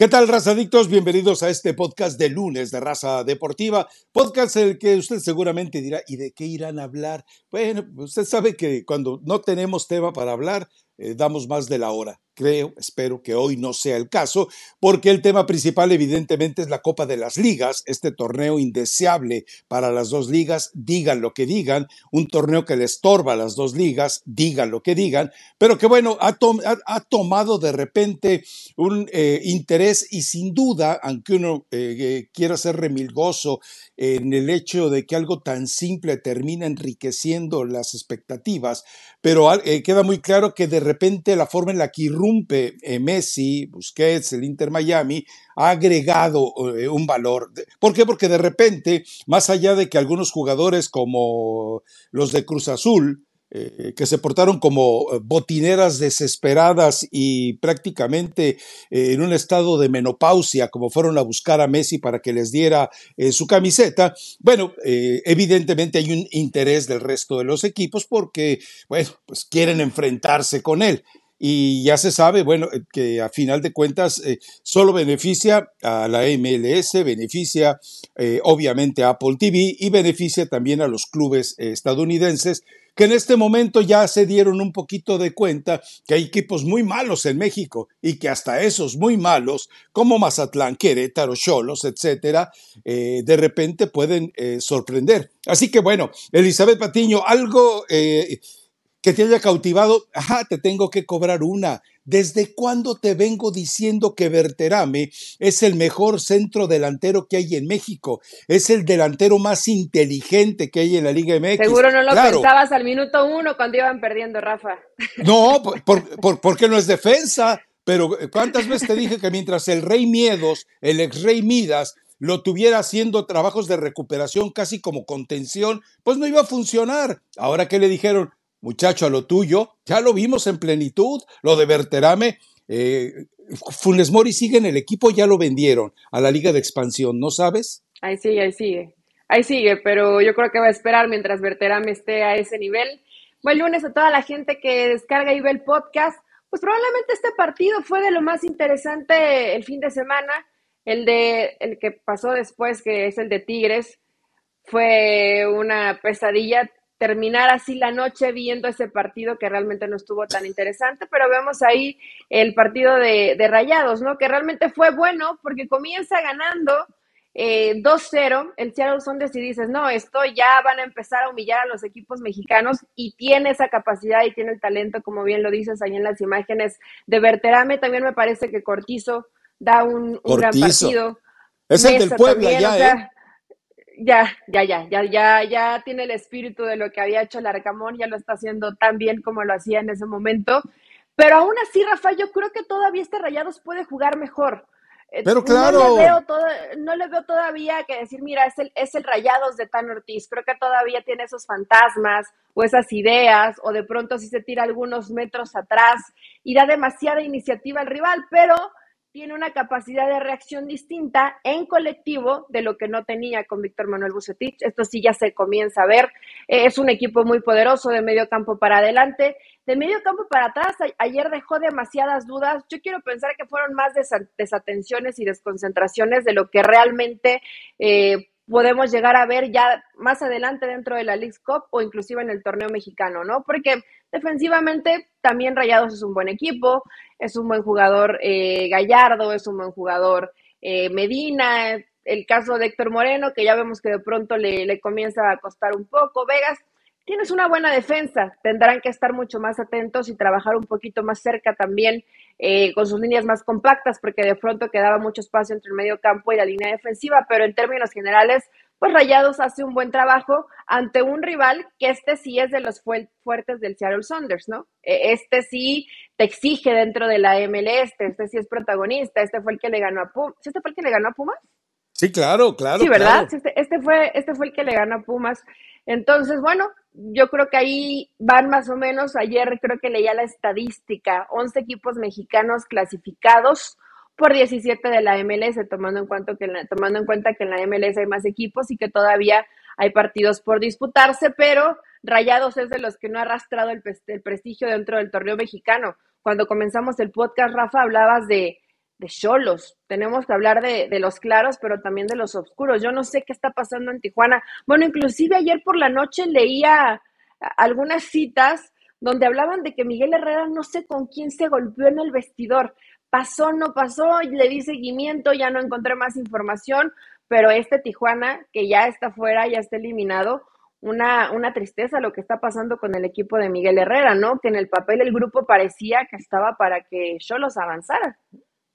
¿Qué tal, raza adictos? Bienvenidos a este podcast de lunes de Raza Deportiva, podcast el que usted seguramente dirá, ¿y de qué irán a hablar? Bueno, usted sabe que cuando no tenemos tema para hablar, eh, damos más de la hora. Creo, espero que hoy no sea el caso, porque el tema principal evidentemente es la Copa de las Ligas, este torneo indeseable para las dos ligas, digan lo que digan, un torneo que le estorba a las dos ligas, digan lo que digan, pero que bueno, ha, tomado de repente un eh, interés y sin duda, aunque uno eh, quiera ser remilgoso en el hecho de que algo tan simple termina enriqueciendo las expectativas, pero queda muy claro que de repente la forma en la que irrumpe eh, Messi, Busquets, el Inter Miami, ha agregado eh, un valor. ¿Por qué? Porque de repente, más allá de que algunos jugadores como los de Cruz Azul, eh, que se portaron como botineras desesperadas y prácticamente en un estado de menopausia, como fueron a buscar a Messi para que les diera su camiseta. Bueno, evidentemente hay un interés del resto de los equipos porque, bueno, pues quieren enfrentarse con él y ya se sabe, bueno, eh, que a final de cuentas eh, solo beneficia a la MLS, beneficia eh, obviamente a Apple TV y beneficia también a los clubes estadounidenses que en este momento ya se dieron un poquito de cuenta que hay equipos muy malos en México y que hasta esos muy malos, como Mazatlán, Querétaro, Cholos, etcétera, de repente pueden sorprender. Así que bueno, Elizabeth Patiño, algo que te haya cautivado, ajá, te tengo que cobrar una. ¿Desde cuándo te vengo diciendo que Berterame es el mejor centro delantero que hay en México? Es el delantero más inteligente que hay en la Liga MX. Seguro no lo pensabas al minuto uno cuando iban perdiendo, Rafa. No, por, porque no es defensa. Pero ¿cuántas veces te dije que mientras el Rey Miedos, el ex Rey Midas, lo tuviera haciendo trabajos de recuperación casi como contención, pues no iba a funcionar. Ahora que le dijeron, muchacho, a lo tuyo, ya lo vimos en plenitud, lo de Berterame. Eh, Funes Mori sigue en el equipo, ya lo vendieron a la Liga de Expansión, ¿no sabes? Ahí sigue, ahí sigue. Ahí sigue, pero yo creo que va a esperar mientras Berterame esté a ese nivel. Buen lunes a toda la gente que descarga y ve el podcast. Pues probablemente este partido fue de lo más interesante el fin de semana. El de el que pasó después, que es el de Tigres, fue una pesadilla terminar así la noche viendo ese partido que realmente no estuvo tan interesante, pero vemos ahí el partido de, Rayados, ¿no? Que realmente fue bueno porque comienza ganando eh, 2-0 el Seattle Sounders y dices, no, esto ya van a empezar a humillar a los equipos mexicanos y tiene esa capacidad y tiene el talento, como bien lo dices ahí en las imágenes de Berterame, también me parece que Cortizo da un, gran partido. Es el del Puebla ya, ¿eh? Ya, ya, ya, ya, ya, ya tiene el espíritu de lo que había hecho el Arcamón, ya lo está haciendo tan bien como lo hacía en ese momento. Pero aún así, Rafa, yo creo que todavía este Rayados puede jugar mejor. Eh, Pero claro. No le veo, no le veo todavía que decir, mira, es el, es el Rayados de Tan Ortiz. Creo que todavía tiene esos fantasmas o esas ideas, o de pronto si se tira algunos metros atrás y da demasiada iniciativa al rival. Pero tiene una capacidad de reacción distinta en colectivo de lo que no tenía con Víctor Manuel Bucetich. Esto sí ya se comienza a ver. Eh, es un equipo muy poderoso de medio campo para adelante. De medio campo para atrás, ayer dejó demasiadas dudas. Yo quiero pensar que fueron más desatenciones y desconcentraciones de lo que realmente eh, podemos llegar a ver ya más adelante dentro de la League Cup o inclusive en el torneo mexicano, ¿no? Porque defensivamente también Rayados es un buen equipo, es un buen jugador eh, Gallardo, es un buen jugador eh, Medina, el caso de Héctor Moreno, que ya vemos que de pronto le, le comienza a costar un poco, Vegas, tienes una buena defensa, tendrán que estar mucho más atentos y trabajar un poquito más cerca también eh, con sus líneas más compactas, porque de pronto quedaba mucho espacio entre el medio campo y la línea defensiva, pero en términos generales, pues Rayados hace un buen trabajo ante un rival que este sí es de los fuertes del Seattle Saunders, ¿no? E, este sí te exige dentro de la MLS, este sí es protagonista, este fue el que le ganó a Pumas. ¿Este fue el que le ganó a Pumas? Sí, claro, claro. Sí, ¿verdad? Este, este, fue, este fue el que le ganó a Pumas. Entonces, bueno, yo creo que ahí van más o menos, ayer creo que leía la estadística, 11 equipos mexicanos clasificados por 17 de la MLS, tomando en, cuenta que en la, tomando en cuenta que en la MLS hay más equipos y que todavía hay partidos por disputarse, pero Rayados es de los que no ha arrastrado el, el prestigio dentro del torneo mexicano. Cuando comenzamos el podcast, Rafa, hablabas de de Cholos. Tenemos que hablar de, de, los claros, pero también de los oscuros. Yo no sé qué está pasando en Tijuana. Bueno, inclusive ayer por la noche leía algunas citas donde hablaban de que Miguel Herrera no sé con quién se golpeó en el vestidor. Pasó, no pasó, le di seguimiento, ya no encontré más información, pero este Tijuana, que ya está fuera, ya está eliminado, una, una tristeza lo que está pasando con el equipo de Miguel Herrera, ¿no? Que en el papel el grupo parecía que estaba para que los avanzara.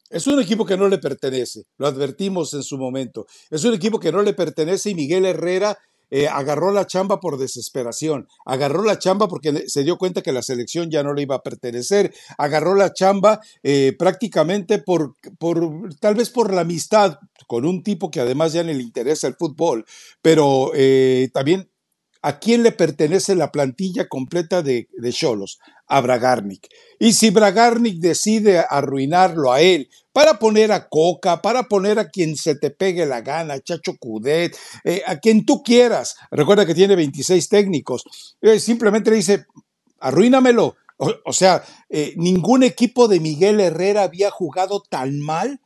Es un equipo que no le pertenece, lo advertimos en su momento. Es un equipo que no le pertenece y Miguel Herrera eh, agarró la chamba por desesperación, agarró la chamba porque se dio cuenta que la selección ya no le iba a pertenecer, agarró la chamba eh, prácticamente por, por, tal vez por la amistad con un tipo que además ya le interesa el fútbol, pero eh, también ¿A quién le pertenece la plantilla completa de Cholos? A Bragarnik. Y si Bragarnik decide arruinarlo a él para poner a Coca, para poner a quien se te pegue la gana, Chacho Cudet, eh, a quien tú quieras, recuerda que tiene 26 técnicos, eh, simplemente le dice, arruínamelo. O, sea, eh, ningún equipo de Miguel Herrera había jugado tan mal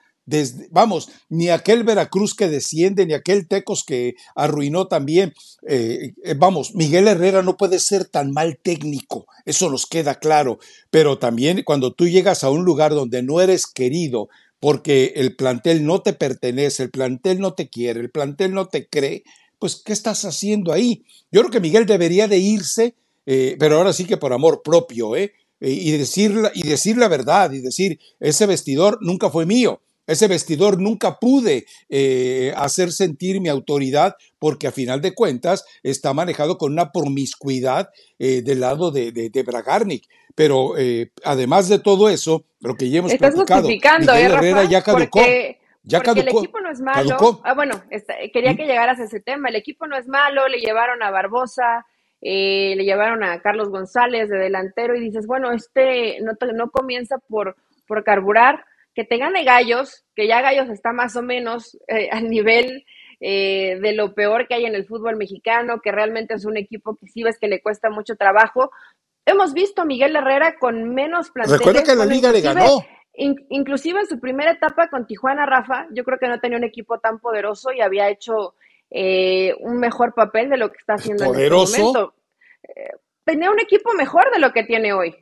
vamos, ni aquel Veracruz que desciende, ni aquel Tecos que arruinó también. Eh, eh, vamos, Miguel Herrera no puede ser tan mal técnico, eso nos queda claro, pero también cuando tú llegas a un lugar donde no eres querido, porque el plantel no te pertenece, el plantel no te quiere, el plantel no te cree, pues ¿qué estás haciendo ahí? Yo creo que Miguel debería de irse, eh, pero ahora sí que por amor propio, ¿eh? y, decir, y decir la verdad, y decir, ese vestidor nunca fue mío, ese vestidor nunca pude eh, hacer sentir mi autoridad porque a final de cuentas está manejado con una promiscuidad eh, del lado de, de, Bragarnik. Pero eh, además de todo eso, lo que ya hemos Estás platicado, Miguel Herrera ya caducó. ya porque el equipo no es malo. Ah, bueno, quería que llegaras a ese tema. El equipo no es malo, le llevaron a Barbosa, le llevaron a Carlos González de delantero y dices, bueno, este no, no comienza por, por carburar que te gane Gallos, que ya Gallos está más o menos eh, al nivel eh, de lo peor que hay en el fútbol mexicano, que realmente es un equipo que sí ves que le cuesta mucho trabajo. Hemos visto a Miguel Herrera con menos planteles. Recuerda que la liga le ganó. inclusive en su primera etapa con Tijuana, Rafa, yo creo que no tenía un equipo tan poderoso y había hecho eh, un mejor papel de lo que está haciendo en este momento. tenía un equipo mejor de lo que tiene hoy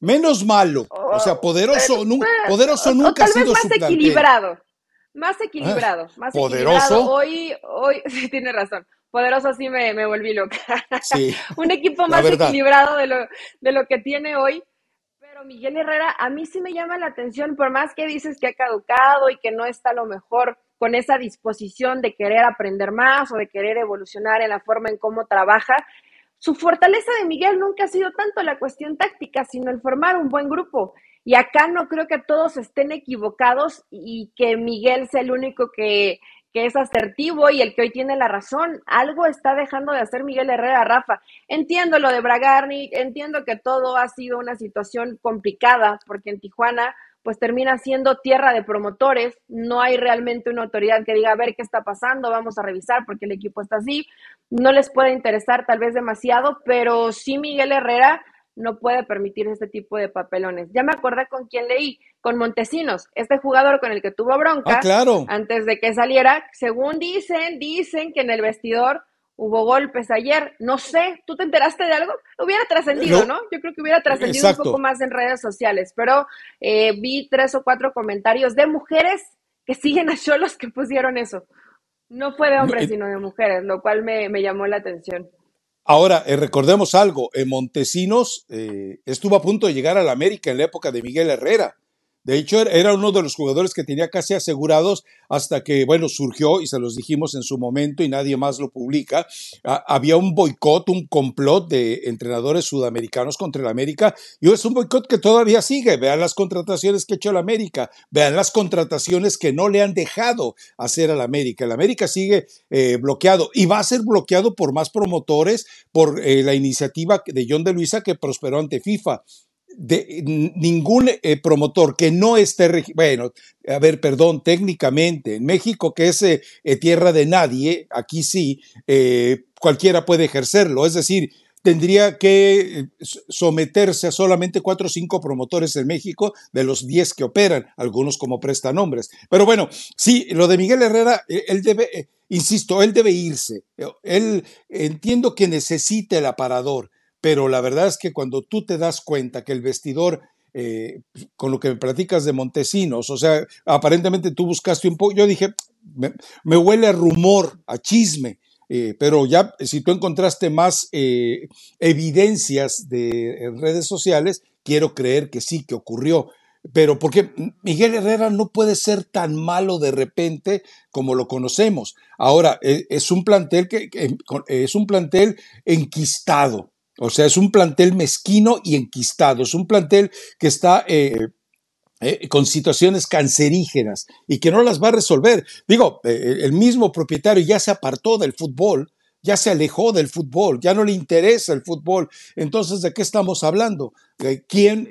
menos malo. o sea, oh, poderoso, poderoso nunca ha sido más equilibrado. Más equilibrado, ah, más poderoso. Equilibrado. Hoy, hoy, sí, tiene razón. Poderoso sí me, me volví loca. Sí, Un equipo más equilibrado de lo, de lo que tiene hoy. Pero Miguel Herrera, a mí sí me llama la atención, por más que dices que ha caducado y que no está a lo mejor con esa disposición de querer aprender más o de querer evolucionar en la forma en cómo trabaja, su fortaleza de Miguel nunca ha sido tanto la cuestión táctica, sino el formar un buen grupo. Y acá no creo que todos estén equivocados y que Miguel sea el único que, es asertivo y el que hoy tiene la razón. Algo está dejando de hacer Miguel Herrera, Rafa. Entiendo lo de Bragarni, entiendo que todo ha sido una situación complicada, porque en Tijuana pues termina siendo tierra de promotores, no hay realmente una autoridad que diga, a ver qué está pasando, vamos a revisar porque el equipo está así, no les puede interesar tal vez demasiado, pero sí Miguel Herrera no puede permitir este tipo de papelones. Ya me acordé con quién leí, con Montesinos, este jugador con el que tuvo bronca ah, claro. antes de que saliera, según dicen, dicen que en el vestidor hubo golpes ayer, no sé, ¿tú te enteraste de algo? Hubiera trascendido, ¿no? Yo creo que hubiera trascendido un poco más en redes sociales, pero eh, vi tres o cuatro comentarios de mujeres que siguen a Cholos que pusieron eso. No fue de hombres, sino de mujeres, lo cual me, llamó la atención. Ahora, eh, recordemos algo, en Montesinos eh, estuvo a punto de llegar a la América en la época de Miguel Herrera. De hecho, era uno de los jugadores que tenía casi asegurados hasta que, bueno, surgió, y se los dijimos en su momento y nadie más lo publica, había un boicot, un complot de entrenadores sudamericanos contra el América, y es un boicot que todavía sigue. Vean las contrataciones que ha hecho el América, vean las contrataciones que no le han dejado hacer al América. El América sigue eh, bloqueado y va a ser bloqueado por más promotores, por eh, la iniciativa de John de Luisa que prosperó ante FIFA de ningún eh, promotor que no esté, bueno, a ver, perdón, técnicamente, en México, que es eh, tierra de nadie, aquí sí, eh, cualquiera puede ejercerlo. Es decir, tendría que someterse a solamente cuatro o cinco promotores en México de los diez que operan, algunos como prestanombres. Pero bueno, sí, lo de Miguel Herrera, él debe, insisto, él debe irse. Él entiendo que necesita el aparador, pero la verdad es que cuando tú te das cuenta que el vestidor eh, con lo que me platicas de Montesinos, o sea, aparentemente tú buscaste un poco, yo dije, me, huele a rumor, a chisme, eh, pero ya si tú encontraste más eh, evidencias de redes sociales, quiero creer que sí, que ocurrió. Pero porque Miguel Herrera no puede ser tan malo de repente como lo conocemos. Ahora, es un plantel que es un plantel enquistado, o sea, es un plantel mezquino y enquistado, es un plantel que está eh, eh, con situaciones cancerígenas y que no las va a resolver. Digo, eh, el mismo propietario ya se apartó del fútbol, ya se alejó del fútbol, ya no le interesa el fútbol. Entonces, ¿de qué estamos hablando? ¿Quién,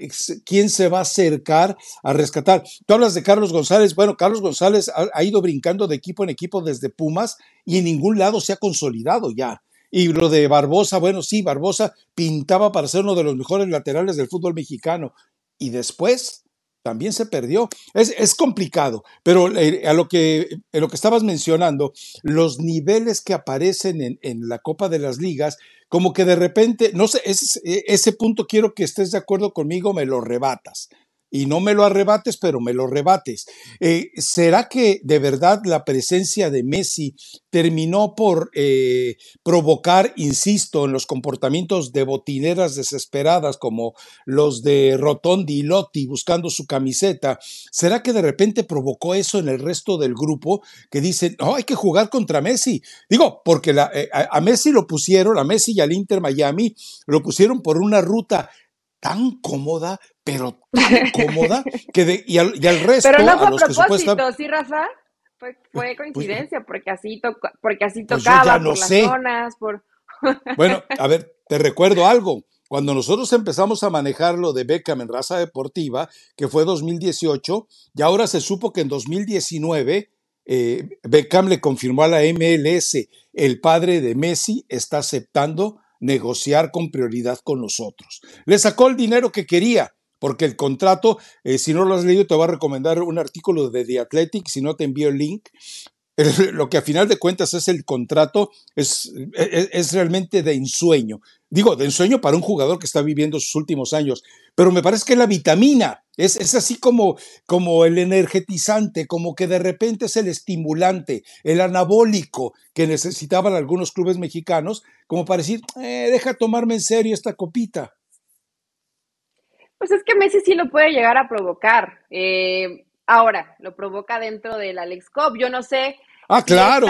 ¿Quién se va a acercar a rescatar? Tú hablas de Carlos González. Bueno, Carlos González ha ido brincando de equipo en equipo desde Pumas y en ningún lado se ha consolidado ya. Y lo de Barbosa, bueno, sí, Barbosa pintaba para ser uno de los mejores laterales del fútbol mexicano. Y después también se perdió. Es, complicado, pero eh, a lo que, lo que estabas mencionando, los niveles que aparecen en, en, la Copa de las Ligas, como que de repente, no sé, ese punto quiero que estés de acuerdo conmigo, me lo rebatas y no me lo arrebates, pero me lo rebates. Eh, ¿Será que de verdad la presencia de Messi terminó por eh, provocar, insisto, en los comportamientos de botineras desesperadas como los de Rotondi y Lotti buscando su camiseta? ¿Será que de repente provocó eso en el resto del grupo que dicen, no, hay que jugar contra Messi? Digo, porque eh, a Messi lo pusieron, a Messi y al Inter Miami lo pusieron por una ruta tan cómoda, pero tan cómoda, que de, y, al, resto. Pero no fue a, propósito, ¿sí, Rafa? Fue, fue pues, coincidencia, porque así, porque así pues tocaba por las zonas, por... bueno, a ver, te recuerdo algo. Cuando nosotros empezamos a manejar lo de Beckham en raza deportiva, que fue 2018, y ahora se supo que en 2019 eh, Beckham le confirmó a la MLS, el padre de Messi está aceptando negociar con prioridad con nosotros. Le sacó el dinero que quería, porque el contrato, eh, si no lo has leído, te voy a recomendar un artículo de The Athletic, si no te envío el link. lo que a final de cuentas es el contrato, es, es, es, realmente de ensueño. Digo, de ensueño para un jugador que está viviendo sus últimos años, pero me parece que la vitamina es, es así como, como el energetizante, como que de repente es el estimulante, el anabólico que necesitaban algunos clubes mexicanos, como para decir, eh, deja tomarme en serio esta copita. Pues es que Messi sí lo puede llegar a provocar. Eh, ahora, lo provoca dentro del Alex Cop. Yo no sé Ah, claro.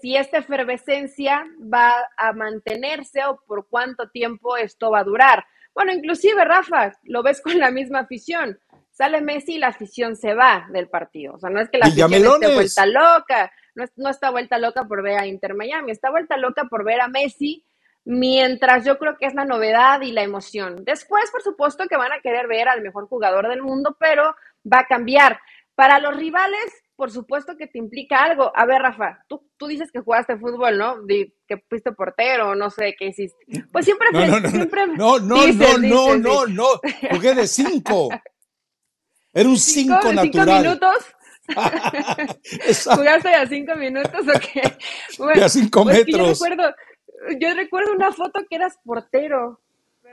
Si esta, efervescencia va a mantenerse o por cuánto tiempo esto va a durar. Bueno, inclusive, Rafa, lo ves con la misma afición. Sale Messi y la afición se va del partido. O sea, no es que la afición esté vuelta loca, no, no está vuelta loca por ver a Inter Miami, está vuelta loca por ver a Messi mientras yo creo que es la novedad y la emoción. Después, por supuesto, que van a querer ver al mejor jugador del mundo, pero va a cambiar. Para los rivales, por supuesto que te implica algo. A ver, Rafa, tú, tú dices que jugaste fútbol, ¿no? que fuiste portero, no sé qué hiciste. Pues siempre... No, no, no, siempre no, no, no, no, no, no, jugué de cinco. Era un cinco, natural. ¿Cinco minutos? ¿Jugaste a cinco minutos o qué? Bueno, a cinco pues metros. Yo recuerdo, yo recuerdo una foto que eras portero.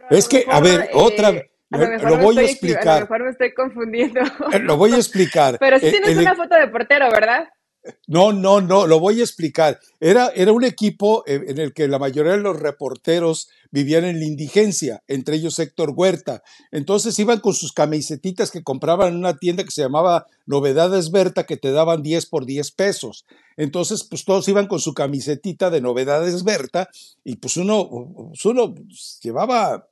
es que, a ver, otra vez. A lo, voy a explicar. A lo mejor me estoy confundiendo. Eh, lo voy a explicar. Pero sí eh, tienes una foto de portero, ¿verdad? No, no, no, lo voy a explicar. Era, era un equipo eh, en el que la mayoría de los reporteros vivían en la indigencia, entre ellos Héctor Huerta. Entonces iban con sus camisetitas que compraban en una tienda que se llamaba Novedades Berta, que te daban 10 por 10 pesos. Entonces, pues todos iban con su camisetita de Novedades Berta y pues uno, pues, uno llevaba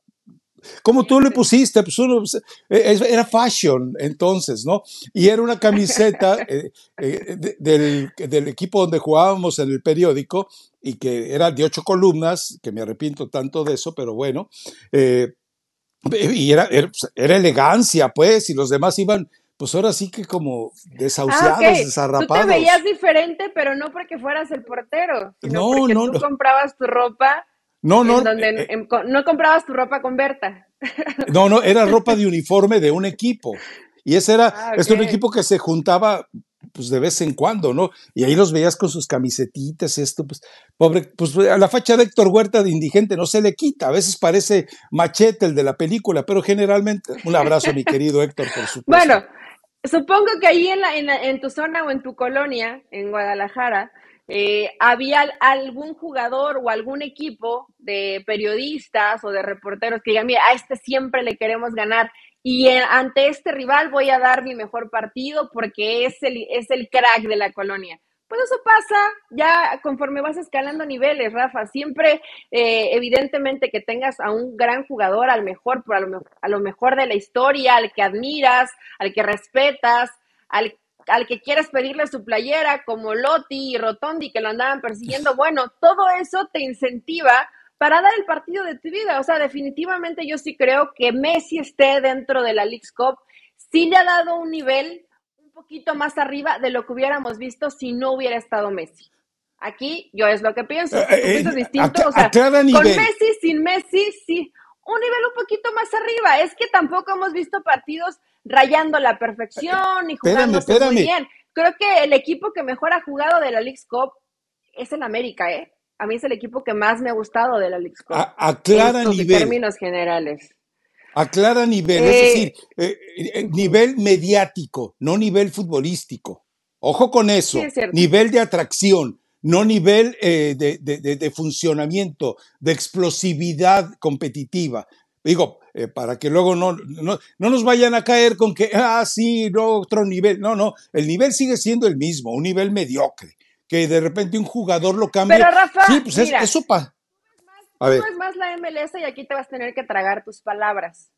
como tú le pusiste, pues uno, pues, e, era fashion entonces, ¿no? Y era una camiseta eh, eh, del, del, equipo donde jugábamos en el periódico y que era de ocho columnas, que me arrepiento tanto de eso, pero bueno. Eh, y era, pues, era, elegancia, pues, y los demás iban pues ahora sí que como desahuciados, ah, desarrapados. Tú te veías diferente, pero no porque fueras el portero, sino no, porque tú comprabas tu ropa No, no. donde eh, em, no comprabas tu ropa con Berta. No, no, era ropa de uniforme de un equipo. Y ese era, Ah, es un equipo que se juntaba pues de vez en cuando, ¿no? Y ahí los veías con sus camisetitas, esto, pues, pobre, pues a la facha de Héctor Huerta de indigente no se le quita, a veces parece machete el de la película, pero generalmente, un abrazo, mi querido Héctor, por supuesto. Bueno, supongo que ahí en, la, en, la- en tu zona o en tu colonia, en Guadalajara, eh, había al- algún jugador o algún equipo de periodistas o de reporteros que digan, mira, a este siempre le queremos ganar y eh, ante este rival voy a dar mi mejor partido porque es el, es el crack de la colonia. Pues eso pasa ya conforme vas escalando niveles, Rafa. Siempre, eh, evidentemente, que tengas a un gran jugador, al mejor, a, lo, a lo mejor de la historia, al que admiras, al que respetas, al, al que quieres pedirle su playera, como Lotti y Rotondi, que lo andaban persiguiendo. Bueno, todo eso te incentiva para dar el partido de tu vida. O sea, definitivamente yo sí creo que Messi esté dentro de la League's Cup. Sí le ha dado un nivel un poquito más arriba de lo que hubiéramos visto si no hubiera estado Messi. Aquí yo es lo que pienso. Eh, ¿Tú eh, piensas distinto? O sea, con. Messi, sin Messi, sí. Un nivel un poquito más arriba. Es que tampoco hemos visto partidos rayando la perfección y jugándose muy bien. Creo que el equipo que mejor ha jugado de la League's Cup es el América, ¿eh? A mí es el equipo que más me ha gustado de la League's Cup. A- aclara en nivel. términos generales. Aclara nivel, Eh, es decir, eh, eh, nivel mediático, no nivel futbolístico. Ojo con eso, Sí, es cierto. nivel de atracción, no nivel eh, de, de- de- de funcionamiento, de explosividad competitiva. Digo, eh, para que luego no, no, no nos vayan a caer con que, ah, sí, no, otro nivel. No, no, el nivel sigue siendo el mismo, un nivel mediocre, que de repente un jugador lo cambia. Pero Rafa, sí, pues es- mira, eso pa. A ver, Tú es más la MLS y aquí te vas a tener que tragar tus palabras.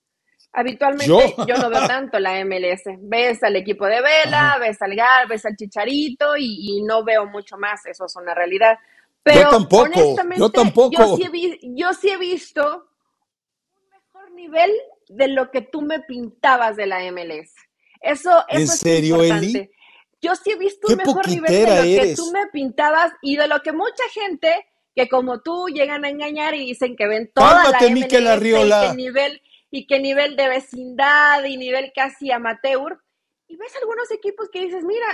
Habitualmente ¿Yo? yo, no veo tanto la MLS. Ves al equipo de Vela, ves al Gal, ves al Chicharito y, y no veo mucho más. Eso es una realidad. Pero tampoco, yo tampoco. Yo sí, he vi- yo sí he visto nivel de lo que tú me pintabas de la MLS. Eso, eso ¿En es serio, importante. Eli? Yo sí he visto Qué un mejor nivel de lo que eres. tú me pintabas y de lo que mucha gente que como tú llegan a engañar y dicen que ven toda Cálmate, la MLS Miquel Arriola. y que nivel y que nivel de vecindad y nivel casi amateur y ves algunos equipos que dices, mira,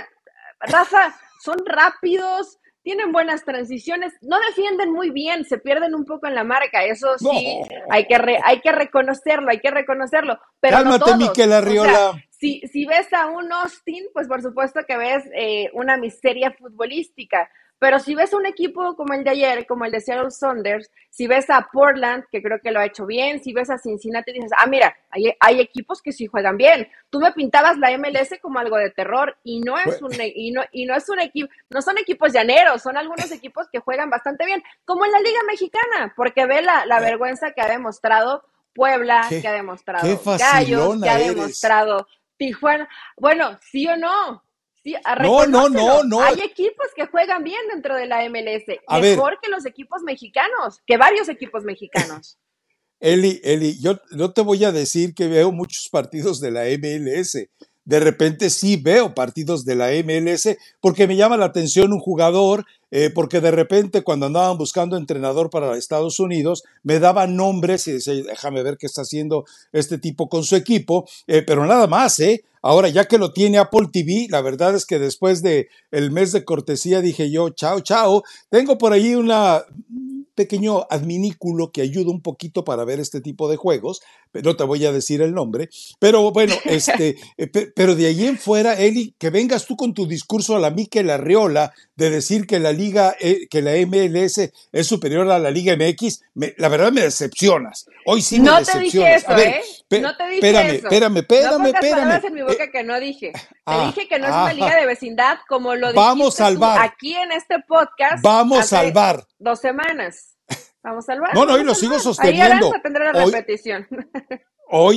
Rafa, son rápidos, tienen buenas transiciones, no defienden muy bien, se pierden un poco en la marca, eso sí, No. hay, que re- hay que reconocerlo, hay que reconocerlo, pero Cálmate. Miquel O sea, Arriola. si, si ves a un Austin, pues por supuesto que ves eh, una miseria futbolística. Pero si ves un equipo como el de ayer, como el de Seattle Saunders, si ves a Portland, que creo que lo ha hecho bien, si ves a Cincinnati, dices, ah, mira, hay, hay equipos que sí juegan bien. Tú me pintabas la MLS como algo de terror y no es un, e- y no, y no es un equipo, no son equipos llaneros, son algunos equipos que juegan bastante bien, como en la Liga Mexicana, porque ve la, la vergüenza que ha demostrado Puebla, que ha demostrado Gallos, que ha eres. demostrado Tijuana. Bueno, sí o no. Sí, No, no, no, no. Hay equipos que juegan bien dentro de la MLS, A ver. mejor que los equipos mexicanos, que varios equipos mexicanos. Eli, Eli, yo no te voy a decir que veo muchos partidos de la MLS. De repente sí veo partidos de la MLS porque me llama la atención un jugador, eh, porque de repente cuando andaban buscando entrenador para Estados Unidos, me daban nombres y decía, déjame ver qué está haciendo este tipo con su equipo, eh, pero nada más, ¿eh? Ahora, ya que lo tiene Apple TV, la verdad es que después de el mes de cortesía dije yo, chao, chao, tengo por ahí una un pequeño adminículo que ayuda un poquito para ver este tipo de juegos, pero no te voy a decir el nombre, pero bueno, este, eh, pe- pero de ahí en fuera, Eli, que vengas tú con tu discurso a la Mikel Arriola de decir que la liga, eh, que la MLS es superior a la Liga MX, me- la verdad me decepcionas. Hoy sí me no te decepcionas. dije eso, A ver, ¿eh? No te dije espérame, eso. espérame, espérame, no espérame. en mi boca Eh, que no dije. Te ah, dije que no es ah, una liga de vecindad como lo Vamos dijiste a tú salvar. aquí en este podcast. Vamos a salvar. Dos semanas. Vamos a salvar. No, no, y lo sigo sosteniendo. Ahí tendrá la repetición. Hoy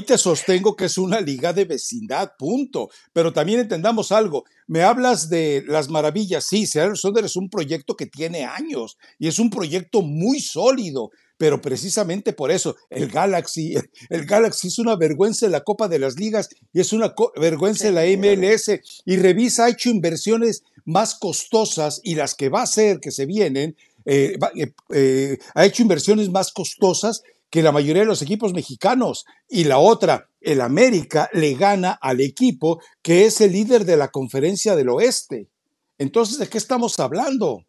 te sostengo que es una liga de vecindad, punto. Pero también entendamos algo. Me hablas de las maravillas. Sí, Seattle Sounders es un proyecto que tiene años y es un proyecto muy sólido. Pero precisamente por eso, el Galaxy, el Galaxy es una vergüenza en la Copa de las Ligas y es una vergüenza en la MLS. Y Revisa ha hecho inversiones más costosas y las que va a hacer que se vienen eh, eh, ha hecho inversiones más costosas que la mayoría de los equipos mexicanos. Y la otra, el América le gana al equipo que es el líder de la conferencia del oeste. Entonces, ¿de qué estamos hablando?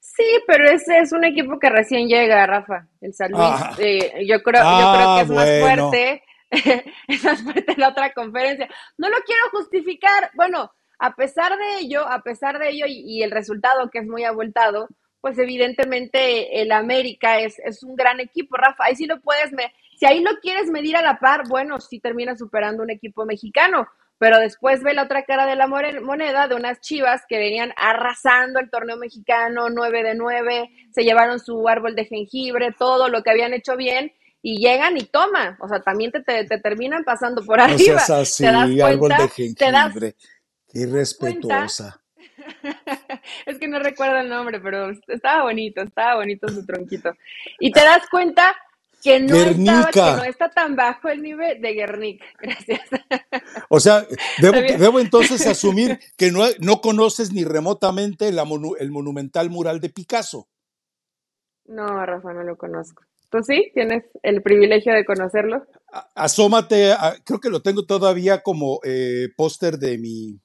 Sí, pero ese es un equipo que recién llega, Rafa, el San Luis. Ah. Eh, yo, creo, yo creo que es más fuerte, es más fuerte la otra conferencia. No lo quiero justificar. Bueno, a pesar de ello, a pesar de ello y, el resultado que es muy abultado, pues evidentemente el América es, es un gran equipo, Rafa. Ahí sí lo puedes, me, si ahí lo quieres medir a la par, bueno, sí termina superando un equipo mexicano pero después ve la otra cara de la moneda de unas chivas que venían arrasando el torneo mexicano, 9 de 9, se llevaron su árbol de jengibre, todo lo que habían hecho bien, y llegan y toman, o sea, también te, te, terminan pasando por arriba. así, ¿Te das árbol de jengibre, qué respetuosa. es que no recuerdo el nombre, pero estaba bonito, estaba bonito su tronquito. Y te das cuenta que no, está tan bajo el nivel de Guernica. Gracias. O sea, debo, entonces asumir que no, no conoces ni remotamente el monumental mural de Picasso. No, Rafa, no lo conozco. ¿Tú sí? ¿Tienes el privilegio de conocerlo? Asómate, creo que lo tengo todavía como eh, póster de mi,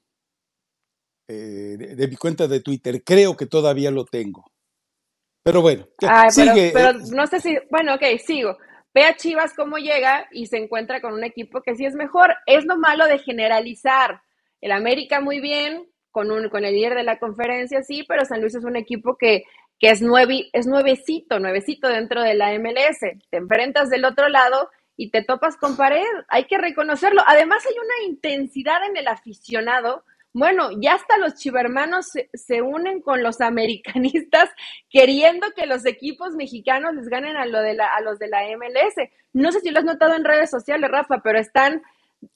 eh, de mi cuenta de Twitter. Creo que todavía lo tengo. Pero bueno, sigue. Pero, no sé si, bueno, ok, sigo. Ve a Chivas cómo llega y se encuentra con un equipo que sí es mejor. Es lo malo de generalizar. El América muy bien, con, un, con el líder de la conferencia, sí, pero San Luis es un equipo que, que es, nueve, es nuevecito, nuevecito dentro de la MLS. Te enfrentas del otro lado y te topas con pared. Hay que reconocerlo. Además hay una intensidad en el aficionado bueno, ya hasta los chivermanos se, unen con los americanistas queriendo que los equipos mexicanos les ganen a, lo de la, a los de la MLS. No sé si lo has notado en redes sociales, Rafa, pero están,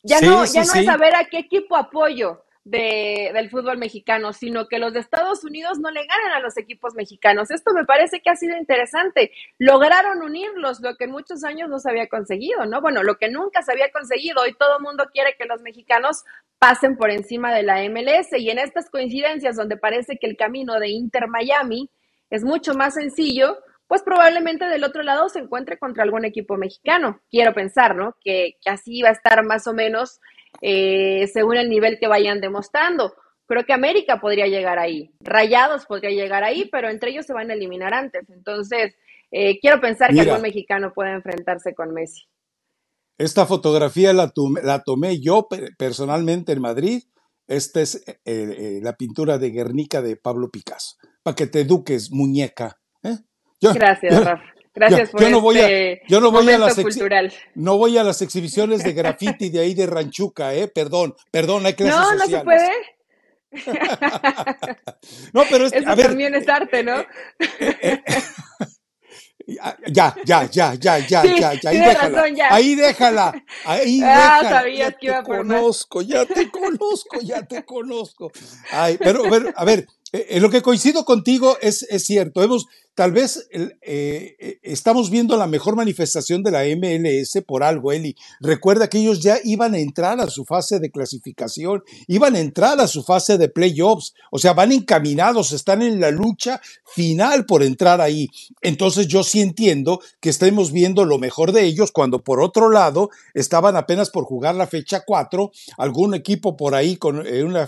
ya no, ya no es saber a qué equipo apoyo de, del fútbol mexicano, sino que los de Estados Unidos no le ganan a los equipos mexicanos. Esto me parece que ha sido interesante. Lograron unirlos, lo que en muchos años no se había conseguido, ¿no? Bueno, lo que nunca se había conseguido. Hoy todo el mundo quiere que los mexicanos pasen por encima de la MLS y en estas coincidencias donde parece que el camino de Inter Miami es mucho más sencillo, pues probablemente del otro lado se encuentre contra algún equipo mexicano. Quiero pensar, ¿no? Que, así va a estar más o menos eh, según el nivel que vayan demostrando. Creo que América podría llegar ahí, Rayados podría llegar ahí, pero entre ellos se van a eliminar antes. Entonces, eh, quiero pensar que algún mexicano puede enfrentarse con Messi. Esta fotografía la, la tomé yo personalmente en Madrid. Esta es eh, la pintura de Guernica de Pablo Picasso. Para que te eduques, muñeca. Gracias, Rafa. Gracias por yo no voy a, este yo no voy a las cultural. No voy a las exhibiciones de graffiti de ahí de Ranchuca, ¿eh? Perdón, perdón, hay clases No, no se puede. no, pero es, Eso también es arte, ¿no? Ya, ya, ya, ya, ya, ya, ya, ahí déjala, ahí déjala, ahí ah, déjala. sabías que iba a conozco, ya te conozco, ya te conozco. Ay, pero, pero a ver, en eh, lo que coincido contigo es, es cierto. Hemos, tal vez eh, eh, estamos viendo la mejor manifestación de la MLS por algo, Eli. Recuerda que ellos ya iban a entrar a su fase de clasificación, iban a entrar a su fase de playoffs, o sea, van encaminados, están en la lucha final por entrar ahí. Entonces yo sí entiendo que estemos viendo lo mejor de ellos cuando por otro lado estaban apenas por jugar la fecha 4, algún equipo por ahí con una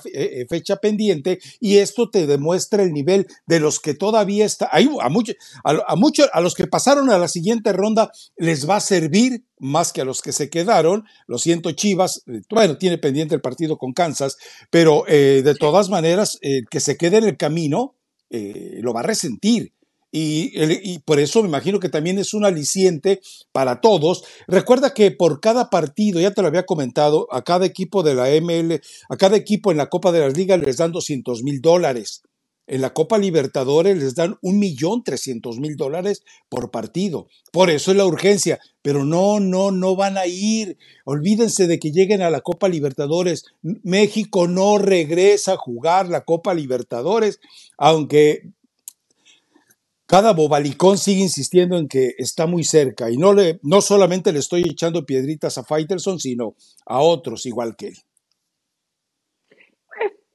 fecha pendiente y esto te demuestra el nivel de los que todavía está. Hay, a, a, mucho, a los que pasaron a la siguiente ronda les va a servir más que a los que se quedaron. Lo siento, Chivas, eh, bueno, tiene pendiente el partido con Kansas, pero eh, de todas maneras, el que se quede en el camino eh, lo va a resentir. Y, y, por eso me imagino que también es un aliciente para todos. Recuerda que por cada partido, ya te lo había comentado, a cada equipo de la ML, a cada equipo en la Copa de las Ligas les dan 200 mil dólares. En la Copa Libertadores les dan un millón trescientos mil dólares por partido. Por eso es la urgencia. Pero no, no, no van a ir. Olvídense de que lleguen a la Copa Libertadores. México no regresa a jugar la Copa Libertadores, aunque cada bobalicón sigue insistiendo en que está muy cerca y no, le, no solamente le estoy echando piedritas a Faitelson, sino a otros igual que él.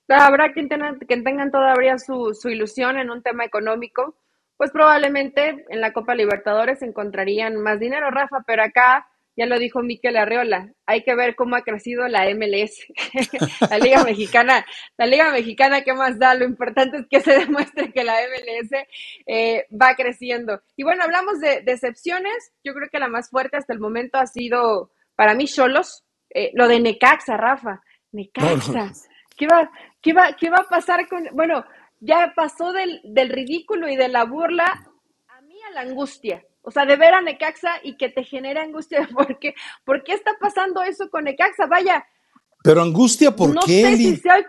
Habrá quien, tengan, que tengan todavía su, su ilusión en un tema económico, pues probablemente en la Copa Libertadores encontrarían más dinero, Rafa, pero acá ya lo dijo Miquel Arreola, hay que ver cómo ha crecido la MLS, la Liga Mexicana, la Liga Mexicana, ¿qué más da? Lo importante es que se demuestre que la MLS eh, va creciendo. Y bueno, hablamos de decepciones, yo creo que la más fuerte hasta el momento ha sido para mí Cholos, eh, lo de Necaxa, Rafa, Necaxa, ¿Qué, va, qué, va, ¿qué va a pasar con, bueno, ya pasó del, del ridículo y de la burla a mí a la angustia? O sea, de ver a Necaxa y que te genera angustia, porque ¿por qué está pasando eso con Necaxa? Vaya. Pero angustia, ¿por no qué? Sé si sea,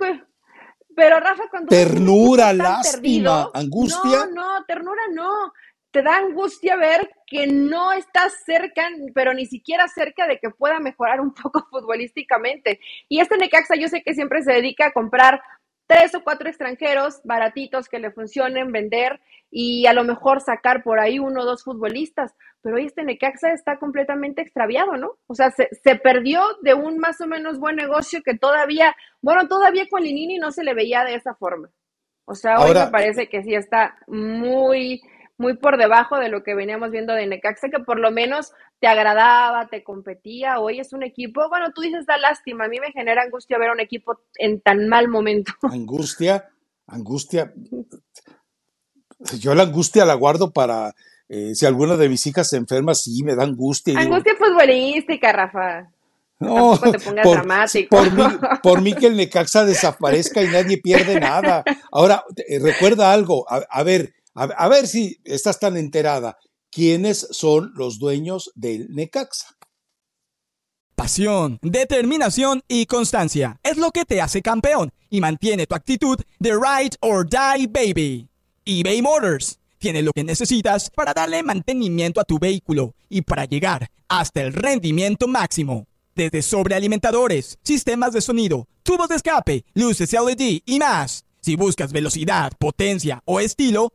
pero Rafa, cuando ternura, lástima, angustia. No, no, ternura no. Te da angustia ver que no estás cerca, pero ni siquiera cerca de que pueda mejorar un poco futbolísticamente. Y este Necaxa yo sé que siempre se dedica a comprar tres o cuatro extranjeros baratitos que le funcionen, vender y a lo mejor sacar por ahí uno o dos futbolistas. Pero hoy este Necaxa está completamente extraviado, ¿no? O sea, se, se, perdió de un más o menos buen negocio que todavía, bueno, todavía con Linini no se le veía de esa forma. O sea, hoy me parece que sí está muy, muy por debajo de lo que veníamos viendo de Necaxa, que por lo menos te agradaba, te competía. Hoy es un equipo, bueno, tú dices da lástima, a mí me genera angustia ver a un equipo en tan mal momento. Angustia, angustia. Yo la angustia la guardo para eh, si alguna de mis hijas se enferma, sí, me da angustia. Angustia digo, futbolística, Rafa. No, te pongas por, dramático. Por mí, por mí, que el Necaxa desaparezca y nadie pierde nada. Ahora, eh, recuerda algo, a, a ver, a, ver si estás tan enterada. ¿Quiénes son los dueños del Necaxa? Pasión, determinación y constancia es lo que te hace campeón y mantiene tu actitud de ride or die baby eBay Motors tiene lo que necesitas para darle mantenimiento a tu vehículo y para llegar hasta el rendimiento máximo. Desde sobrealimentadores, sistemas de sonido, tubos de escape, luces LED y más. Si buscas velocidad, potencia o estilo,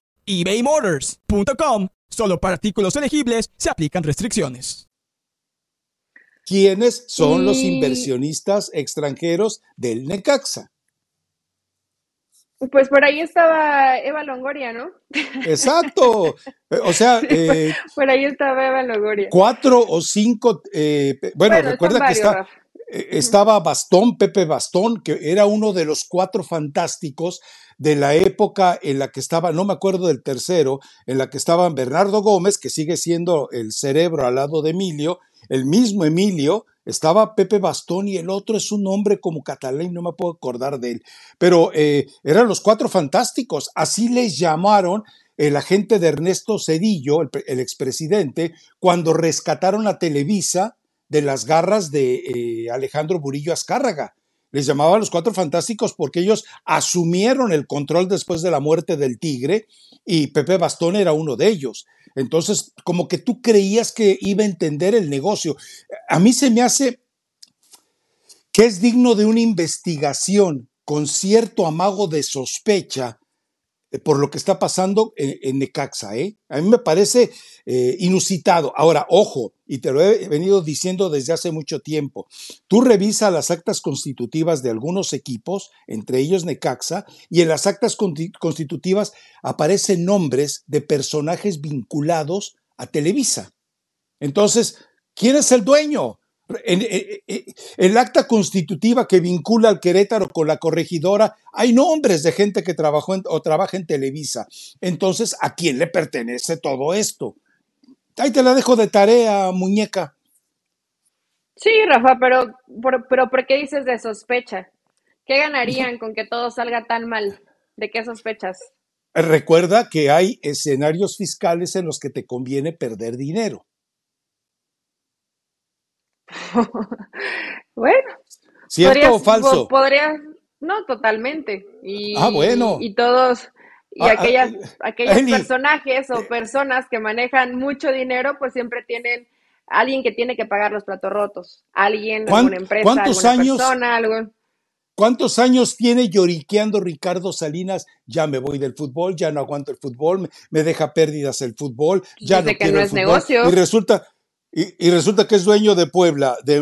ebaymotors.com. Solo para artículos elegibles se aplican restricciones. ¿Quiénes son y... los inversionistas extranjeros del Necaxa? Pues por ahí estaba Eva Longoria, ¿no? Exacto. O sea, eh, por ahí estaba Eva Longoria. Cuatro o cinco, eh, bueno, bueno, recuerda que varios, está, eh, estaba Bastón, Pepe Bastón, que era uno de los cuatro fantásticos de la época en la que estaba, no me acuerdo del tercero, en la que estaban Bernardo Gómez, que sigue siendo el cerebro al lado de Emilio, el mismo Emilio, estaba Pepe Bastón y el otro es un hombre como catalán, no me puedo acordar de él, pero eh, eran los cuatro fantásticos, así les llamaron el agente de Ernesto Cedillo, el, expresidente, cuando rescataron a Televisa de las garras de eh, Alejandro Burillo Azcárraga. Les llamaban los cuatro fantásticos porque ellos asumieron el control después de la muerte del tigre y Pepe Bastón era uno de ellos. Entonces, como que tú creías que iba a entender el negocio. A mí se me hace que es digno de una investigación con cierto amago de sospecha por lo que está pasando en, en Necaxa. ¿eh? A mí me parece eh, inusitado. Ahora, ojo, y te lo he venido diciendo desde hace mucho tiempo, tú revisa las actas constitutivas de algunos equipos, entre ellos Necaxa, y en las actas constitutivas aparecen nombres de personajes vinculados a Televisa. Entonces, ¿quién es el dueño? En, en, en, el acta constitutiva que vincula al Querétaro con la corregidora, hay nombres de gente que trabajó o trabaja en Televisa. Entonces, ¿a quién le pertenece todo esto? Ahí te la dejo de tarea, muñeca. Sí, Rafa, pero, pero, pero ¿por qué dices de sospecha? ¿Qué ganarían con que todo salga tan mal? ¿De qué sospechas? Recuerda que hay escenarios fiscales en los que te conviene perder dinero. bueno. ¿Cierto o falso? Podría, No, totalmente. Y, ah, bueno. Y todos, y ah, aquellas, ah, aquellos personajes o personas que manejan mucho dinero, pues siempre tienen alguien que tiene que pagar los platos rotos, alguien, alguna empresa, ¿cuántos años, persona, algo. ¿Cuántos años tiene lloriqueando Ricardo Salinas? Ya me voy del fútbol, ya no aguanto el fútbol, me, deja pérdidas el fútbol, ya no quiero el fútbol. negocio. Y resulta, y, resulta que es dueño de Puebla, de